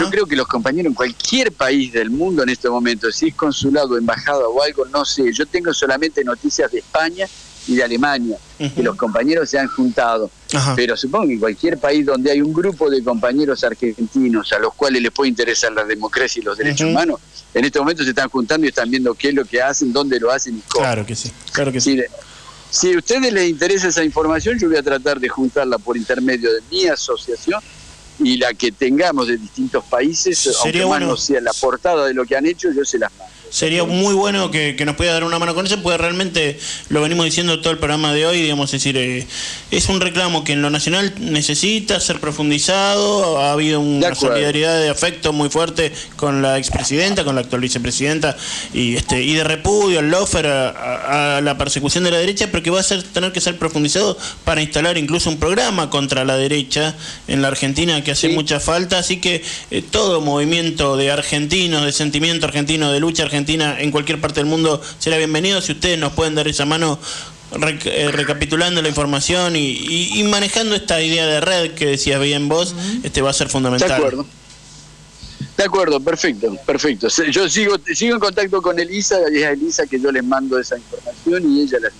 Yo creo que los compañeros en cualquier país del mundo en este momento, si es consulado, embajada o algo, no sé. Yo tengo solamente noticias de España y de Alemania, que los compañeros se han juntado. Pero supongo que cualquier país donde hay un grupo de compañeros argentinos a los cuales les puede interesar la democracia y los derechos humanos, en este momento se están juntando y están viendo qué es lo que hacen, dónde lo hacen y cómo. Claro que sí, claro que sí. Si a ustedes les interesa esa información, yo voy a tratar de juntarla por intermedio de mi asociación y la que tengamos de distintos países, Sería aunque bueno. más no sea la portada de lo que han hecho, yo se las mando. Sería muy bueno que, nos pueda dar una mano con eso, porque realmente lo venimos diciendo todo el programa de hoy, digamos, es decir, eh, es un reclamo que en lo nacional necesita ser profundizado, ha habido una solidaridad de afecto muy fuerte con la expresidenta, con la actual vicepresidenta, y este y de repudio al lofer a, la persecución de la derecha, pero que va a ser, tener que ser profundizado para instalar incluso un programa contra la derecha en la Argentina que hace mucha falta, así que eh, todo movimiento de argentinos, de sentimiento argentino, de lucha argentina, en cualquier parte del mundo será bienvenido. Si ustedes nos pueden dar esa mano eh, recapitulando la información y, manejando esta idea de red que decías bien vos, este va a ser fundamental. De acuerdo. De acuerdo, perfecto, perfecto. Yo sigo, sigo en contacto con Elisa, y es a Elisa que yo les mando esa información y ella la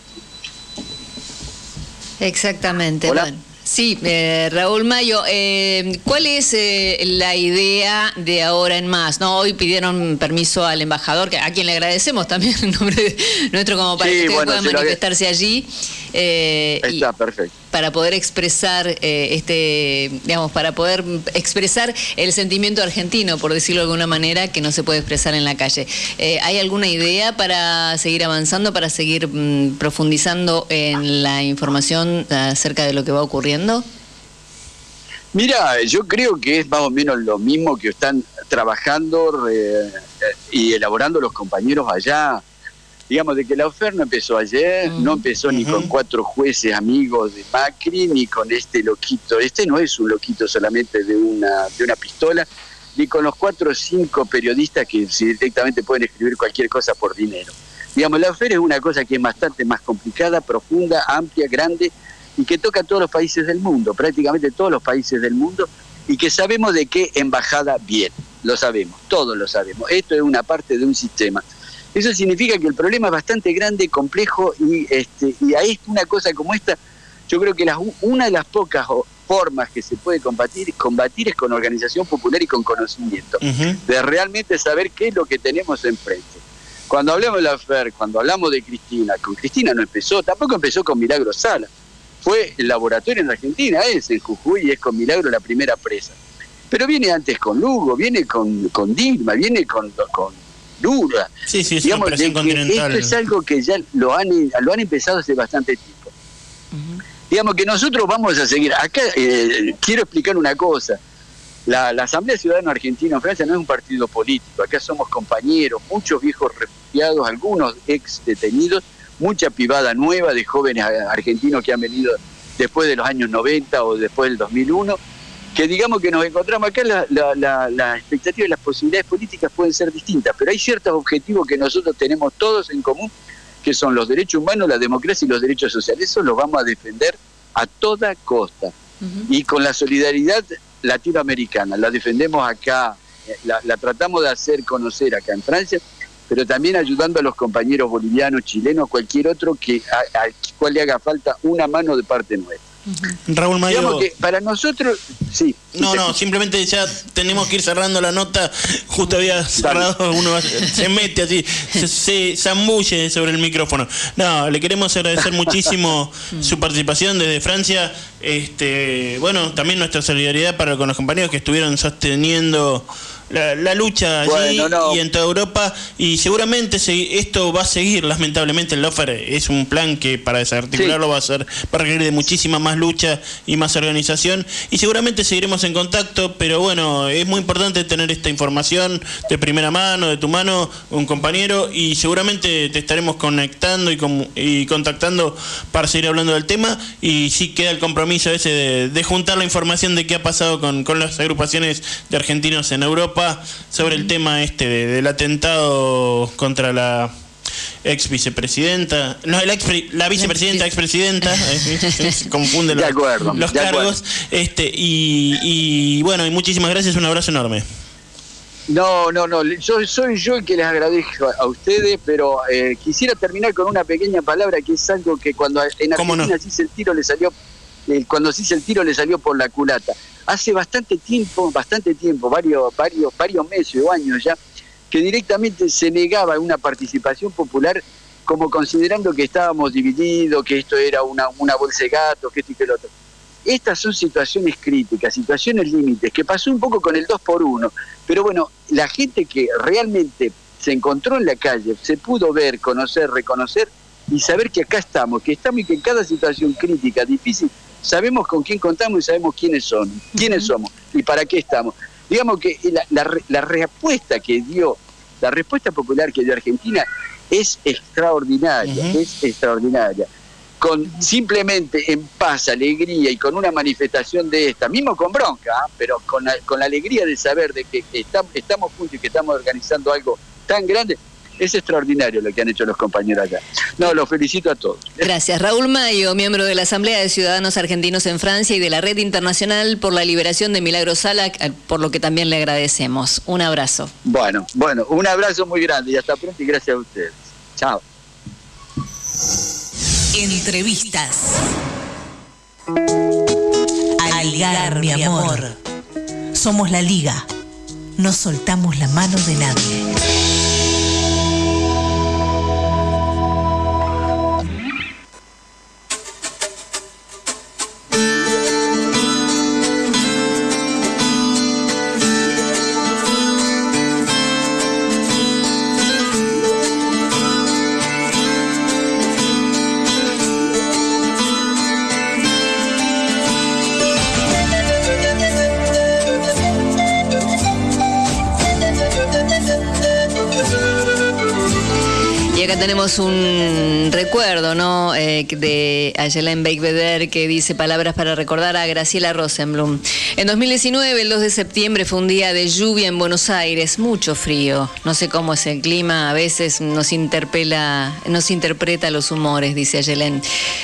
Exactamente. Bueno. Sí, eh, Raúl Mayo, eh, ¿cuál es eh, la idea de ahora en más? No, hoy pidieron permiso al embajador, a quien le agradecemos también en nombre nuestro como para que puedan manifestarse allí. Está perfecto. Para poder expresar este, digamos, para poder expresar el sentimiento argentino, por decirlo de alguna manera, que no se puede expresar en la calle. ¿Hay alguna idea para seguir avanzando, para seguir mm, profundizando en la información acerca de lo que va ocurriendo? Mira, yo creo que es más o menos lo mismo que están trabajando eh, y elaborando los compañeros allá. Digamos, de que la oferta no empezó ayer, no empezó ni con cuatro jueces amigos de Macri, ni con este loquito. Este no es un loquito solamente de una, de una pistola, ni con los cuatro o cinco periodistas que directamente pueden escribir cualquier cosa por dinero. Digamos, la oferta es una cosa que es bastante más complicada, profunda, amplia, grande, y que toca a todos los países del mundo, prácticamente todos los países del mundo, y que sabemos de qué embajada viene, lo sabemos, todos lo sabemos. Esto es una parte de un sistema. Eso significa que el problema es bastante grande, complejo, y, este, y a una cosa como esta, yo creo que una de las pocas formas que se puede combatir, combatir es con organización popular y con conocimiento, de realmente saber qué es lo que tenemos enfrente. Cuando hablamos de la FER, cuando hablamos de Cristina, con Cristina no empezó, tampoco empezó con Milagro Sala fue el laboratorio en Argentina, es en Jujuy y es con Milagro la primera presa. Pero viene antes con Lugo, viene con, con Dilma, viene con, con Sí, sí, Digamos, Esto es algo que ya lo han, lo han empezado hace bastante tiempo. Digamos que nosotros vamos a seguir. Acá eh, quiero explicar una cosa. La, la Asamblea Ciudadana Argentina en Francia no es un partido político. Acá somos compañeros, muchos viejos refugiados, algunos ex detenidos mucha privada nueva de jóvenes argentinos que han venido después de los años 90 o después del 2001, que digamos que nos encontramos acá, la, la, expectativa y las posibilidades políticas pueden ser distintas, pero hay ciertos objetivos que nosotros tenemos todos en común, que son los derechos humanos, la democracia y los derechos sociales. Eso los vamos a defender a toda costa. Y con la solidaridad latinoamericana, la defendemos acá, eh, la tratamos de hacer conocer acá en Francia, pero también ayudando a los compañeros bolivianos, chilenos, cualquier otro que al cual le haga falta una mano de parte nuestra. Raúl Mayo. que para nosotros, sí. No, no, simplemente ya tenemos que ir cerrando la nota. Justo había cerrado, uno se mete así, se, zambulle sobre el micrófono. No, le queremos agradecer muchísimo su participación desde Francia. Este, bueno, también nuestra solidaridad para con los compañeros que estuvieron sosteniendo la, lucha allí y en toda Europa y seguramente esto va a seguir lamentablemente el Lofer es un plan que para desarticularlo va a ser va a requerir de muchísima más lucha y más organización y seguramente seguiremos en contacto pero bueno es muy importante tener esta información de primera mano de tu mano un compañero y seguramente te estaremos conectando y, y contactando para seguir hablando del tema y sí queda el compromiso ese de, juntar la información de qué ha pasado con, con las agrupaciones de argentinos en Europa sobre el tema este del atentado contra la ex vicepresidenta, no, la, la vicepresidenta, expresidenta, eh, se confunden los, cargos, este y, y bueno, y muchísimas gracias, un abrazo enorme. No, no, no. Yo, soy yo el que les agradezco a ustedes, pero eh, quisiera terminar con una pequeña palabra que es algo que cuando en Argentina se hizo el tiro le salió, eh, cuando se hizo el tiro le salió por la culata. Hace bastante tiempo, bastante tiempo, varios, varios, varios meses o años ya, que directamente se negaba una participación popular como considerando que estábamos divididos, que esto era una, bolsa de gato, que esto y que lo otro. Estas son situaciones críticas, situaciones límites, que pasó un poco con el 2 por 1 pero bueno, la gente que realmente se encontró en la calle, se pudo ver, conocer, reconocer y saber que acá estamos, que estamos y que en cada situación crítica, difícil, sabemos con quién contamos y sabemos quiénes son, quiénes somos y para qué estamos. Digamos que la, la respuesta que dio, la respuesta popular que dio Argentina es extraordinaria, es extraordinaria con simplemente en paz, alegría y con una manifestación de esta, mismo con bronca, ¿ah? pero con la, con la alegría de saber de que estamos juntos y que estamos organizando algo tan grande, es extraordinario lo que han hecho los compañeros allá. No, los felicito a todos. Gracias. Raúl Mayo, miembro de la Asamblea de Ciudadanos Argentinos en Francia y de la Red Internacional por la Liberación de Milagro Sala, eh, por lo que también le agradecemos. Un abrazo. Bueno, bueno, un abrazo muy grande y hasta pronto y gracias a ustedes. Chao. Entrevistas. Algar, mi amor. Somos la liga. No soltamos la mano de nadie. Tenemos un recuerdo, ¿no? Eh, de Ayelen Beikbeder que dice palabras para recordar a Graciela Rosenblum. En 2019, el 2 de septiembre, fue un día de lluvia en Buenos Aires, mucho frío. No sé cómo es el clima, a veces nos interpela, nos interpreta los humores, dice Ayelen.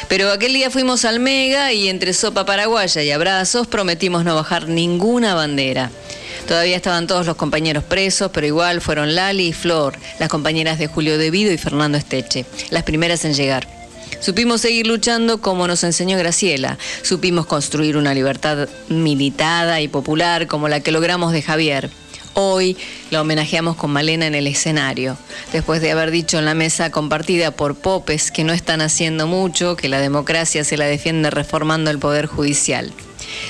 Pero aquel día fuimos al Mega y entre sopa paraguaya y abrazos prometimos no bajar ninguna bandera. Todavía estaban todos los compañeros presos, pero igual fueron Lali y Flor, las compañeras de Julio Devido y Fernando Esteche, las primeras en llegar. Supimos seguir luchando como nos enseñó Graciela. Supimos construir una libertad militada y popular como la que logramos de Javier. Hoy la homenajeamos con Malena en el escenario, después de haber dicho en la mesa compartida por Popes que no están haciendo mucho, que la democracia se la defiende reformando el Poder Judicial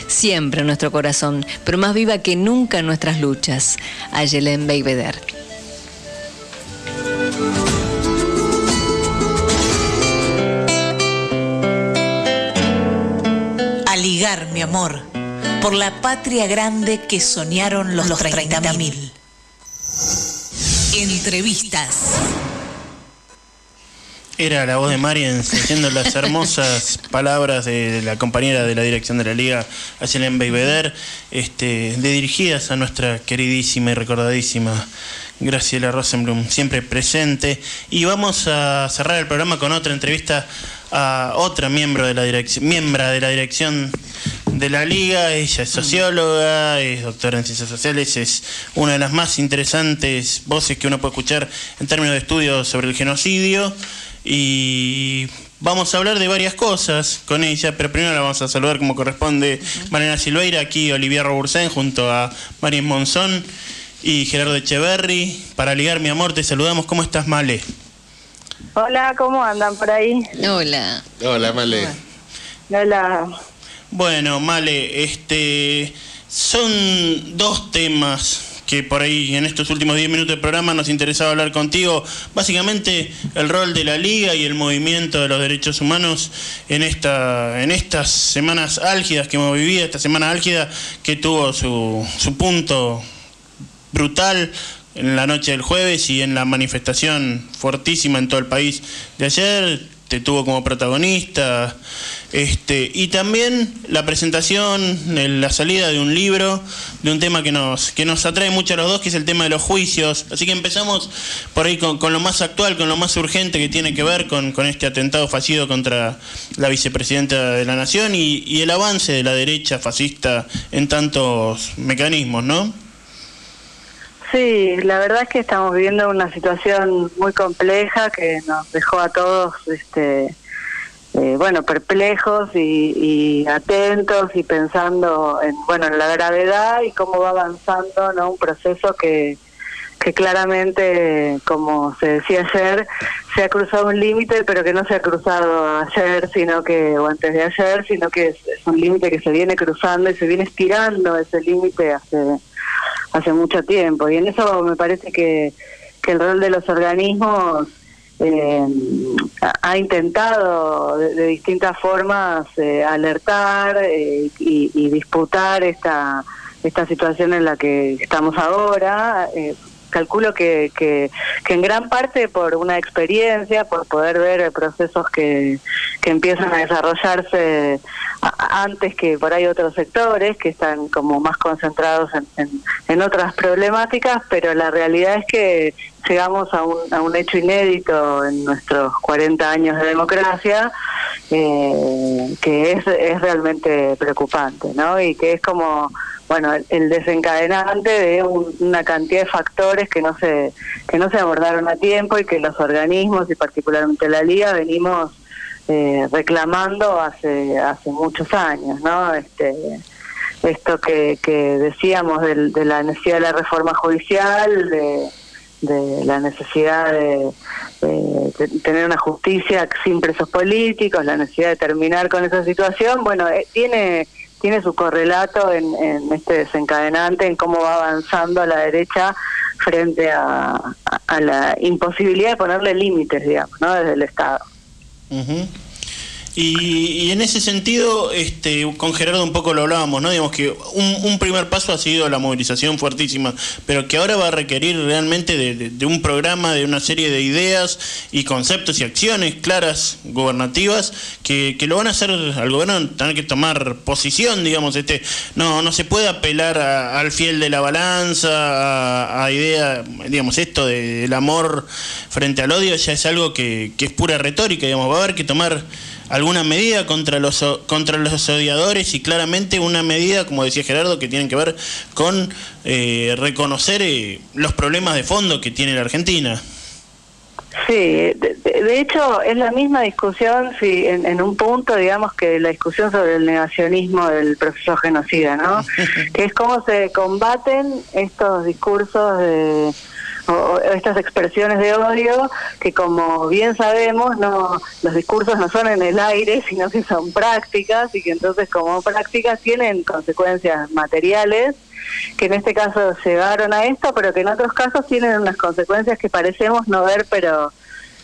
siempre en nuestro corazón, pero más viva que nunca en nuestras luchas. Ayelen Beibeder. A ligar, mi amor, por la patria grande que soñaron los, los 30.000. Entrevistas. Era la voz de Marian diciendo las hermosas palabras de la compañera de la dirección de la liga, Ayelen Beibeder, este, dirigidas a nuestra queridísima y recordadísima Graciela Rosenblum, siempre presente. Y vamos a cerrar el programa con otra entrevista a otra miembro de la dirección, miembra de la dirección de la liga, ella es socióloga, es doctora en ciencias sociales, es una de las más interesantes voces que uno puede escuchar en términos de estudios sobre el genocidio y vamos a hablar de varias cosas con ella, pero primero la vamos a saludar como corresponde Mariana Silveira, aquí Olivier Robursén junto a Marín Monzón y Gerardo Echeverry. Para ligar mi amor, te saludamos. ¿Cómo estás, Male? Hola, ¿cómo andan por ahí? Hola. Hola, Male. Hola. Bueno, Male, este son dos temas que por ahí en estos últimos 10 minutos del programa nos interesaba hablar contigo. Básicamente el rol de la liga y el movimiento de los derechos humanos en esta en estas semanas álgidas que hemos vivido, esta semana álgida que tuvo su, su punto brutal en la noche del jueves y en la manifestación fortísima en todo el país de ayer te tuvo como protagonista, este, y también la presentación, la salida de un libro, de un tema que nos, que nos atrae mucho a los dos, que es el tema de los juicios. Así que empezamos por ahí con, lo más actual, con lo más urgente que tiene que ver con, este atentado fallido contra la vicepresidenta de la Nación y, y el avance de la derecha fascista en tantos mecanismos, ¿no? Sí, la verdad es que estamos viviendo una situación muy compleja que nos dejó a todos, este, eh, bueno, perplejos y, y atentos y pensando en, bueno, en la gravedad y cómo va avanzando, ¿no? Un proceso que, que claramente, como se decía ayer, se ha cruzado un límite, pero que no se ha cruzado ayer, sino que, o antes de ayer, sino que es, es un límite que se viene cruzando y se viene estirando ese límite hace, hace mucho tiempo. Y en eso me parece que, que el rol de los organismos eh, ha- intentado de, distintas formas eh, alertar eh, y, y disputar esta esta situación en la que estamos ahora. Calculo que, que, en gran parte por una experiencia, por poder ver procesos que, que empiezan a desarrollarse antes que por ahí otros sectores que están como más concentrados en, en, en otras problemáticas, pero la realidad es que llegamos a un, a un hecho inédito en nuestros 40 años de democracia, eh, que es, es realmente preocupante, ¿no? Y que es como, bueno, el, desencadenante de un- una cantidad de factores que no se que no se abordaron a tiempo y que los organismos y particularmente la Liga venimos eh, reclamando hace hace muchos años, ¿no? Este esto que, que decíamos del- de, la necesidad de la reforma judicial, de, de la necesidad de, de- de tener una justicia sin presos políticos, la necesidad de terminar con esa situación, bueno, eh, tiene tiene su correlato en, en este desencadenante, en cómo va avanzando la derecha frente a, a- a la imposibilidad de ponerle límites, digamos, ¿no? desde el Estado. Ujú. Y, y en ese sentido, este, con Gerardo un poco lo hablábamos, ¿no? Digamos que un, primer paso ha sido la movilización fuertísima, pero que ahora va a requerir realmente de un programa, de una serie de ideas y conceptos y acciones claras, gubernativas, que, que lo van a hacer al gobierno tener que tomar posición, digamos, este, no, no se puede apelar a- al fiel de la balanza, a, a idea, digamos, esto de- del amor frente al odio ya es algo que, que es pura retórica, digamos, va a haber que tomar alguna medida contra los contra los odiadores y claramente una medida, como decía Gerardo, que tienen que ver con eh, reconocer eh, los problemas de fondo que tiene la Argentina. Sí, de, de- de hecho es la misma discusión, si en, en un punto, digamos que la discusión sobre el negacionismo del proceso genocida, ¿no? que es cómo se combaten estos discursos de o, estas expresiones de odio que como bien sabemos no los discursos no son en el aire sino que son prácticas y que entonces como prácticas tienen consecuencias materiales que en este caso llegaron a esto, pero que en otros casos tienen unas consecuencias que parecemos no ver, pero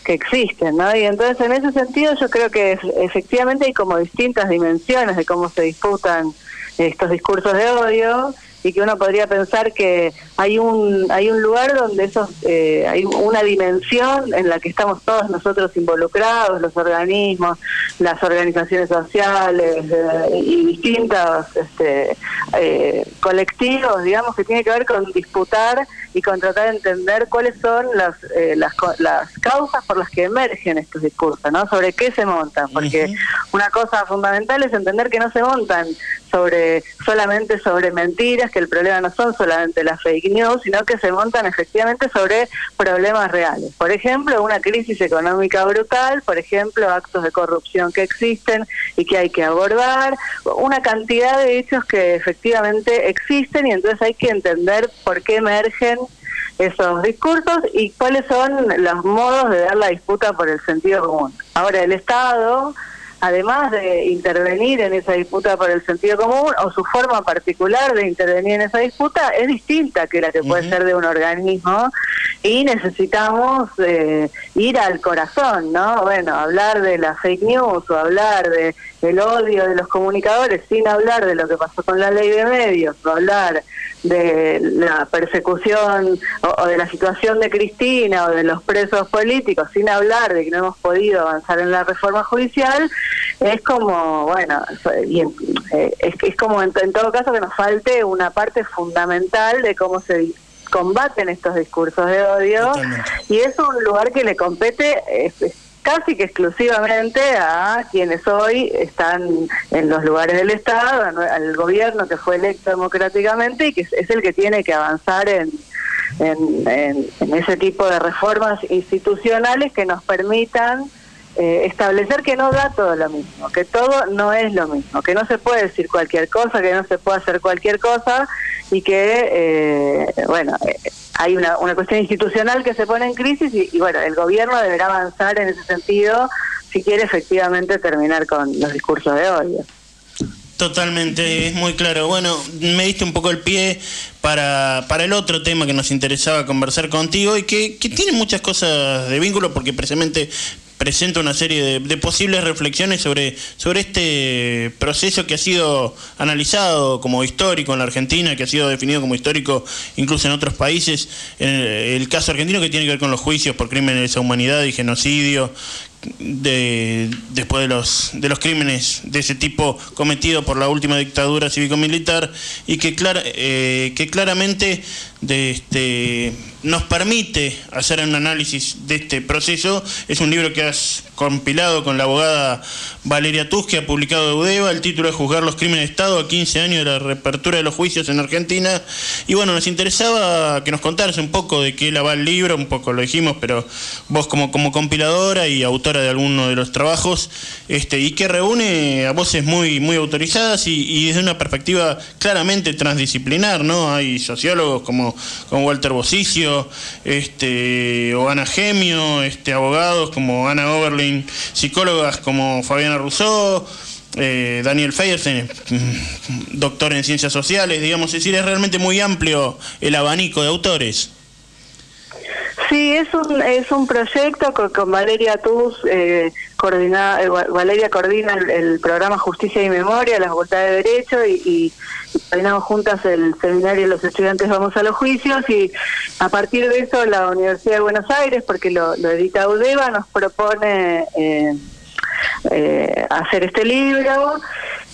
que existen, ¿no? Y entonces en ese sentido yo creo que efectivamente hay como distintas dimensiones de cómo se disputan estos discursos de odio y que uno podría pensar que hay un hay un lugar donde esos eh, hay una dimensión en la que estamos todos nosotros involucrados los organismos las organizaciones sociales eh, y distintos este, eh, colectivos digamos que tiene que ver con disputar y con tratar de entender cuáles son las eh, las, las causas por las que emergen estos discursos no sobre qué se montan porque una cosa fundamental es entender que no se montan sobre solamente sobre mentiras, que el problema no son solamente las fake news, sino que se montan efectivamente sobre problemas reales. Por ejemplo, una crisis económica brutal, por ejemplo, actos de corrupción que existen y que hay que abordar, una cantidad de hechos que efectivamente existen y entonces hay que entender por qué emergen esos discursos y cuáles son los modos de dar la disputa por el sentido común. Ahora, el Estado, además de intervenir en esa disputa por el sentido común, o su forma particular de intervenir en esa disputa, es distinta que la que puede ser de un organismo y necesitamos eh, ir al corazón, ¿no? Bueno, hablar de la fake news o hablar de el odio de los comunicadores sin hablar de lo que pasó con la ley de medios, o hablar de la persecución o, o de la situación de Cristina o de los presos políticos, sin hablar de que no hemos podido avanzar en la reforma judicial, es como, bueno, eh, es, es como en, en todo caso que nos falte una parte fundamental de cómo se combaten estos discursos de odio y es un lugar que le compete eh, casi que exclusivamente a quienes hoy están en los lugares del Estado, al gobierno que fue electo democráticamente y que es el que tiene que avanzar en, en, en- en ese tipo de reformas institucionales que nos permitan eh, establecer que no da todo lo mismo, que todo no es lo mismo, que no se puede decir cualquier cosa, que no se puede hacer cualquier cosa y que, eh, bueno, eh, hay una, una cuestión institucional que se pone en crisis y, y, bueno, el gobierno deberá avanzar en ese sentido si quiere efectivamente terminar con los discursos de odio. Totalmente, es muy claro. Bueno, me diste un poco el pie para, para el otro tema que nos interesaba conversar contigo y que, que tiene muchas cosas de vínculo porque precisamente presenta una serie de, posibles reflexiones sobre, sobre este proceso que ha sido analizado como histórico en la Argentina, que ha sido definido como histórico incluso en otros países. En el, caso argentino que tiene que ver con los juicios por crímenes de humanidad y genocidio, de, después de los, de los crímenes de ese tipo cometidos por la última dictadura cívico-militar y que, clara- eh, que claramente este, nos permite hacer un análisis de este proceso. Es un libro que has compilado con la abogada Valeria Tus, que ha publicado de UDEVA. El título es Juzgar los crímenes de Estado a 15 años de la reapertura de los juicios en Argentina. Y bueno, nos interesaba que nos contaras un poco de qué la va el libro, un poco lo dijimos, pero vos como, como compiladora y autora de alguno de los trabajos, este, y que reúne a voces muy, muy autorizadas y, desde una perspectiva claramente transdisciplinar, ¿no? Hay sociólogos como, Walter Bosicio, este, o Ana Gemio, este, abogados como Ana Oberlin, psicólogas como Fabiana Rousseau, eh, Daniel Feierstein, doctor en ciencias sociales, digamos, es decir, es realmente muy amplio el abanico de autores. Sí, es un, es un proyecto con, con Valeria Tuz, eh, coordina, eh, Va- Valeria coordina el, el programa Justicia y Memoria, la Facultad de Derecho, y, y coordinamos juntas el seminario Los Estudiantes Vamos a los Juicios, y a partir de eso la Universidad de Buenos Aires, porque lo, lo edita UDEVA, nos propone eh, eh, hacer este libro.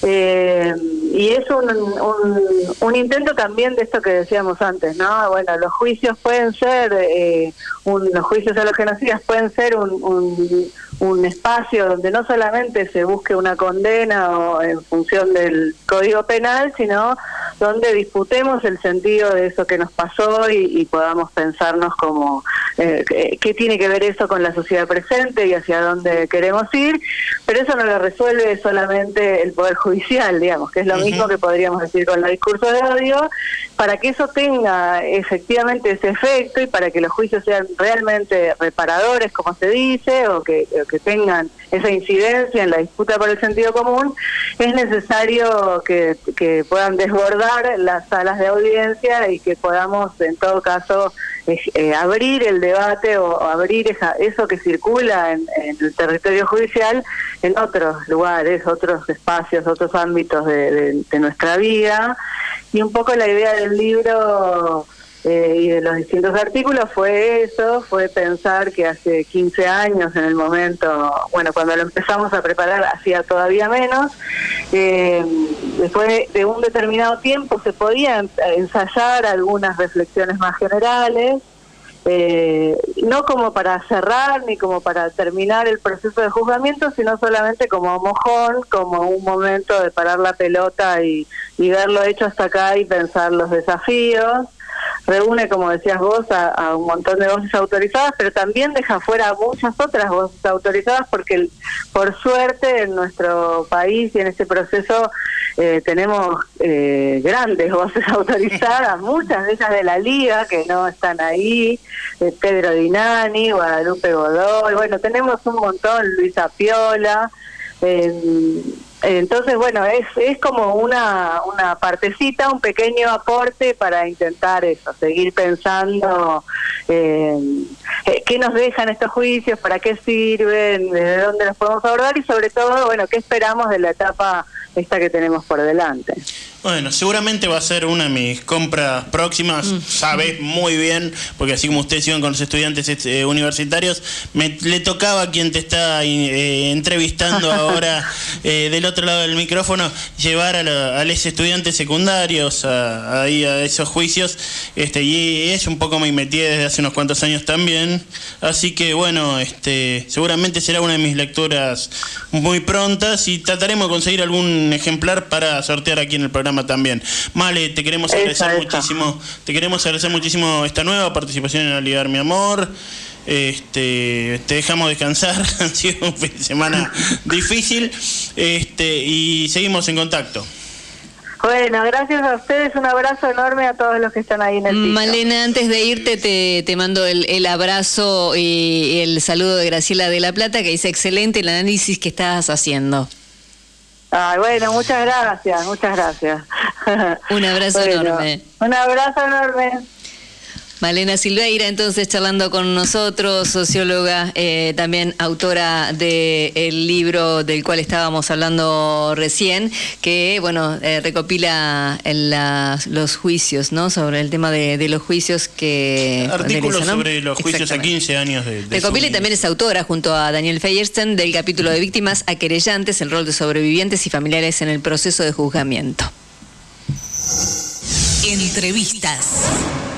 Eh, y es un, un, un intento también de esto que decíamos antes, ¿no? Bueno, los juicios pueden ser, eh, un- los juicios a los genocidas pueden ser un, un, un espacio donde no solamente se busque una condena o en función del Código Penal, sino donde disputemos el sentido de eso que nos pasó y, y podamos pensarnos como eh, qué- tiene que ver eso con la sociedad presente y hacia dónde queremos ir, pero eso no lo resuelve solamente el Poder Judicial, digamos, que es lo mismo que podríamos decir con el discurso de odio, para que eso tenga efectivamente ese efecto y para que los juicios sean realmente reparadores, como se dice, o que, o que tengan esa incidencia en la disputa por el sentido común, es necesario que, puedan desbordar las salas de audiencia y que podamos, en todo caso, eh, eh, abrir el debate o, abrir esa- eso que circula en, el territorio judicial en otros lugares, otros espacios, otros ámbitos de nuestra vida. Y un poco la idea del libro eh, y de los distintos artículos fue eso, fue pensar que hace 15 años en el momento, bueno, cuando lo empezamos a preparar hacía todavía menos, eh, después de, un determinado tiempo se podían ensayar algunas reflexiones más generales, eh, no como para cerrar ni como para terminar el proceso de juzgamiento, sino solamente como mojón, como un momento de parar la pelota y, y verlo hecho hasta acá y pensar los desafíos. Reúne, como decías vos, a, un montón de voces autorizadas, pero también deja fuera a muchas otras voces autorizadas porque, por suerte, en nuestro país y en este proceso eh, tenemos eh, grandes voces autorizadas, muchas de ellas de la Liga que no están ahí, Pedro Dinani, Guadalupe Godoy, bueno, tenemos un montón, Luisa Piola. eh, entonces, bueno, es, es como una, una partecita, un pequeño aporte para intentar eso, seguir pensando eh, eh, qué nos dejan estos juicios, para qué sirven, desde dónde los podemos abordar y sobre todo, bueno, qué esperamos de la etapa esta que tenemos por delante. Bueno, seguramente va a ser una de mis compras próximas, sabes muy bien, porque así como ustedes iban con los estudiantes este, universitarios, me, le tocaba a quien te está eh, entrevistando ahora eh, del otro lado del micrófono, llevar a, la- a los estudiantes secundarios a, a esos juicios, este, y es un poco me metí desde hace unos cuantos años también, así que bueno, este, seguramente será una de mis lecturas muy prontas y trataremos de conseguir algún ejemplar para sortear aquí en el programa programa también. Male, te queremos agradecer muchísimo, te queremos agradecer muchísimo esta nueva participación en Aligar Mi Amor. Este, te dejamos descansar, ha sido un fin de semana difícil este, y seguimos en contacto. Bueno, gracias a ustedes, un abrazo enorme a todos los que están ahí en el piso. Malena, antes de irte te, te mando el, el abrazo y el saludo de Graciela de la Plata que dice excelente el análisis que estás haciendo. Ay, bueno, muchas gracias, muchas gracias. Un abrazo Bueno, enorme. Un abrazo enorme. Malena Silveira, entonces charlando con nosotros, socióloga, eh, también autora del libro del cual estábamos hablando recién, que bueno eh, recopila en los juicios, ¿no? Sobre el tema de, de los juicios que Artículos sobre los juicios a Exactamente. 15 años de, de Recopila y también es autora junto a Daniel Feiersten del capítulo de víctimas a querellantes, el rol de sobrevivientes y familiares en el proceso de juzgamiento. Entrevistas.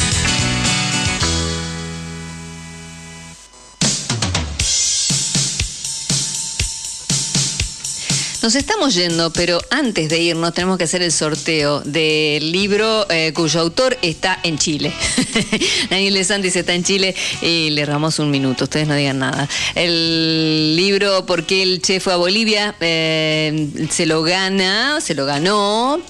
Nos estamos yendo, pero antes de irnos tenemos que hacer el sorteo del libro eh, cuyo autor está en Chile. Daniel De Santis está en Chile y le damos un minuto, ustedes no digan nada. El libro ¿Por qué el Che fue a Bolivia? eh, se lo gana, se lo ganó.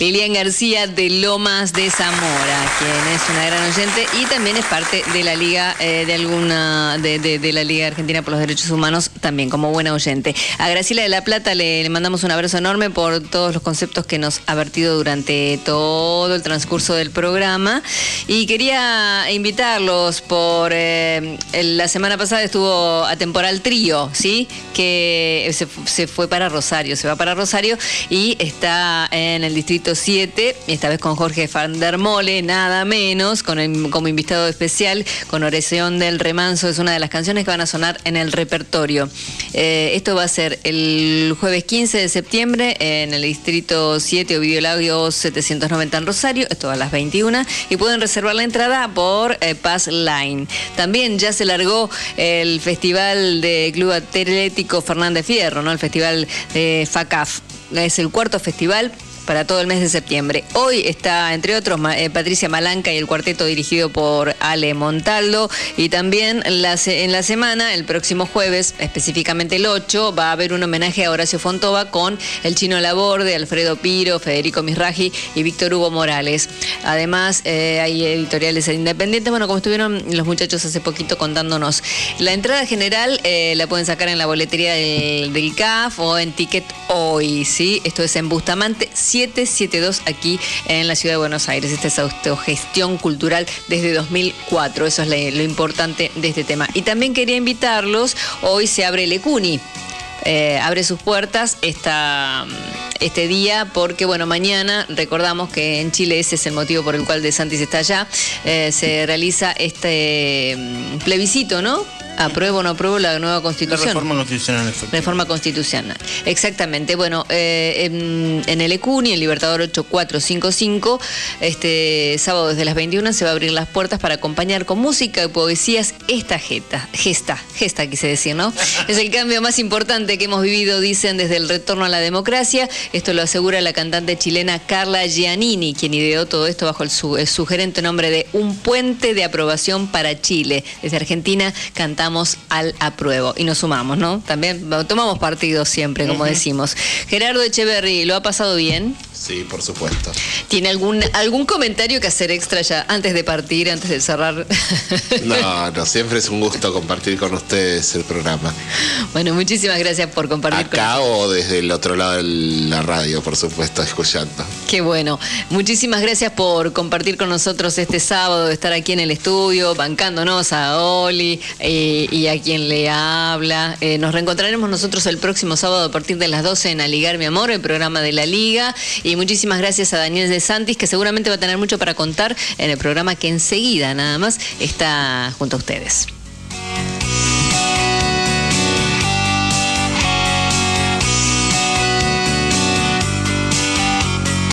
Lilian García de Lomas de Zamora, quien es una gran oyente y también es parte de la Liga eh, de alguna de, la Liga Argentina por los Derechos Humanos, también como buena oyente. A Graciela de la Plata le, mandamos un abrazo enorme por todos los conceptos que nos ha vertido durante todo el transcurso del programa. Y quería invitarlos por eh, la semana pasada estuvo a temporal trío, ¿sí? Que se fue para Rosario, se va para Rosario y está en el distrito 7, esta vez con Jorge Van Mole, nada menos, con como invitado especial, con Oración del Remanso, es una de las canciones que van a sonar en el repertorio. Eh, esto va a ser el jueves 15 de septiembre en el distrito 7, Ovidio Lagos 790 en Rosario, esto a las 21, y pueden reservar la entrada por eh, Pass Line. También ya se largó el Festival de Club Atlético Fernández Fierro, ¿no? el Festival de FACAF. Es el cuarto festival para todo el mes de septiembre. Hoy está, entre otros, eh, Patricia Malanca y el cuarteto dirigido por Ale Montaldo. Y también en la semana, el próximo jueves, específicamente el 8, va a haber un homenaje a Horacio Fontova con el Chino Laborde, Alfredo Piro, Federico Misraji y Víctor Hugo Morales. Además, eh, hay editoriales independientes, bueno, como estuvieron los muchachos hace poquito contándonos. La entrada general eh, la pueden sacar en la boletería del, del CAF o en Ticket Hoy, ¿sí? Esto es en Bustamante 772 aquí en la ciudad de Buenos Aires. Esta es autogestión cultural desde 2004. Eso es lo importante de este tema. Y también quería invitarlos, hoy se abre el ECUNI. Eh, abre sus puertas esta, este día porque, bueno, mañana recordamos que en Chile ese es el motivo por el cual De Santis está allá. eh, se realiza este mm, plebiscito, ¿no? ¿Apruebo o no apruebo la nueva La constitución? reforma constitucional, efectivamente. Reforma constitucional. Exactamente. Bueno, eh, en, en el ECUNI, el Libertador 8455, este sábado desde las 21 se va a abrir las puertas para acompañar con música y poesías esta gesta, gesta, gesta quise decir, ¿no? Es el cambio más importante que hemos vivido, dicen, desde el retorno a la democracia. Esto lo asegura la cantante chilena Carla Giannini, quien ideó todo esto bajo el, su- el sugerente nombre de Un puente de aprobación para Chile. Desde Argentina cantamos al apruebo y nos sumamos, ¿no? También tomamos partido siempre, como decimos. Gerardo Echeverry, ¿lo ha pasado bien? Sí, por supuesto. ¿Tiene algún, algún comentario que hacer extra ya antes de partir, antes de cerrar? No, no, siempre es un gusto compartir con ustedes el programa. bueno, muchísimas gracias por compartir con Acá o desde el otro lado de la radio, por supuesto, escuchando. Qué bueno. Muchísimas gracias por compartir con nosotros este sábado, estar aquí en el estudio, bancándonos a Oli eh, y a quien le habla. Eh, nos reencontraremos nosotros el próximo sábado a partir de las 12 en Aligar Mi Amor, el programa de la Liga. Y muchísimas gracias a Daniel de Santis, que seguramente va a tener mucho para contar en el programa que enseguida nada más está junto a ustedes.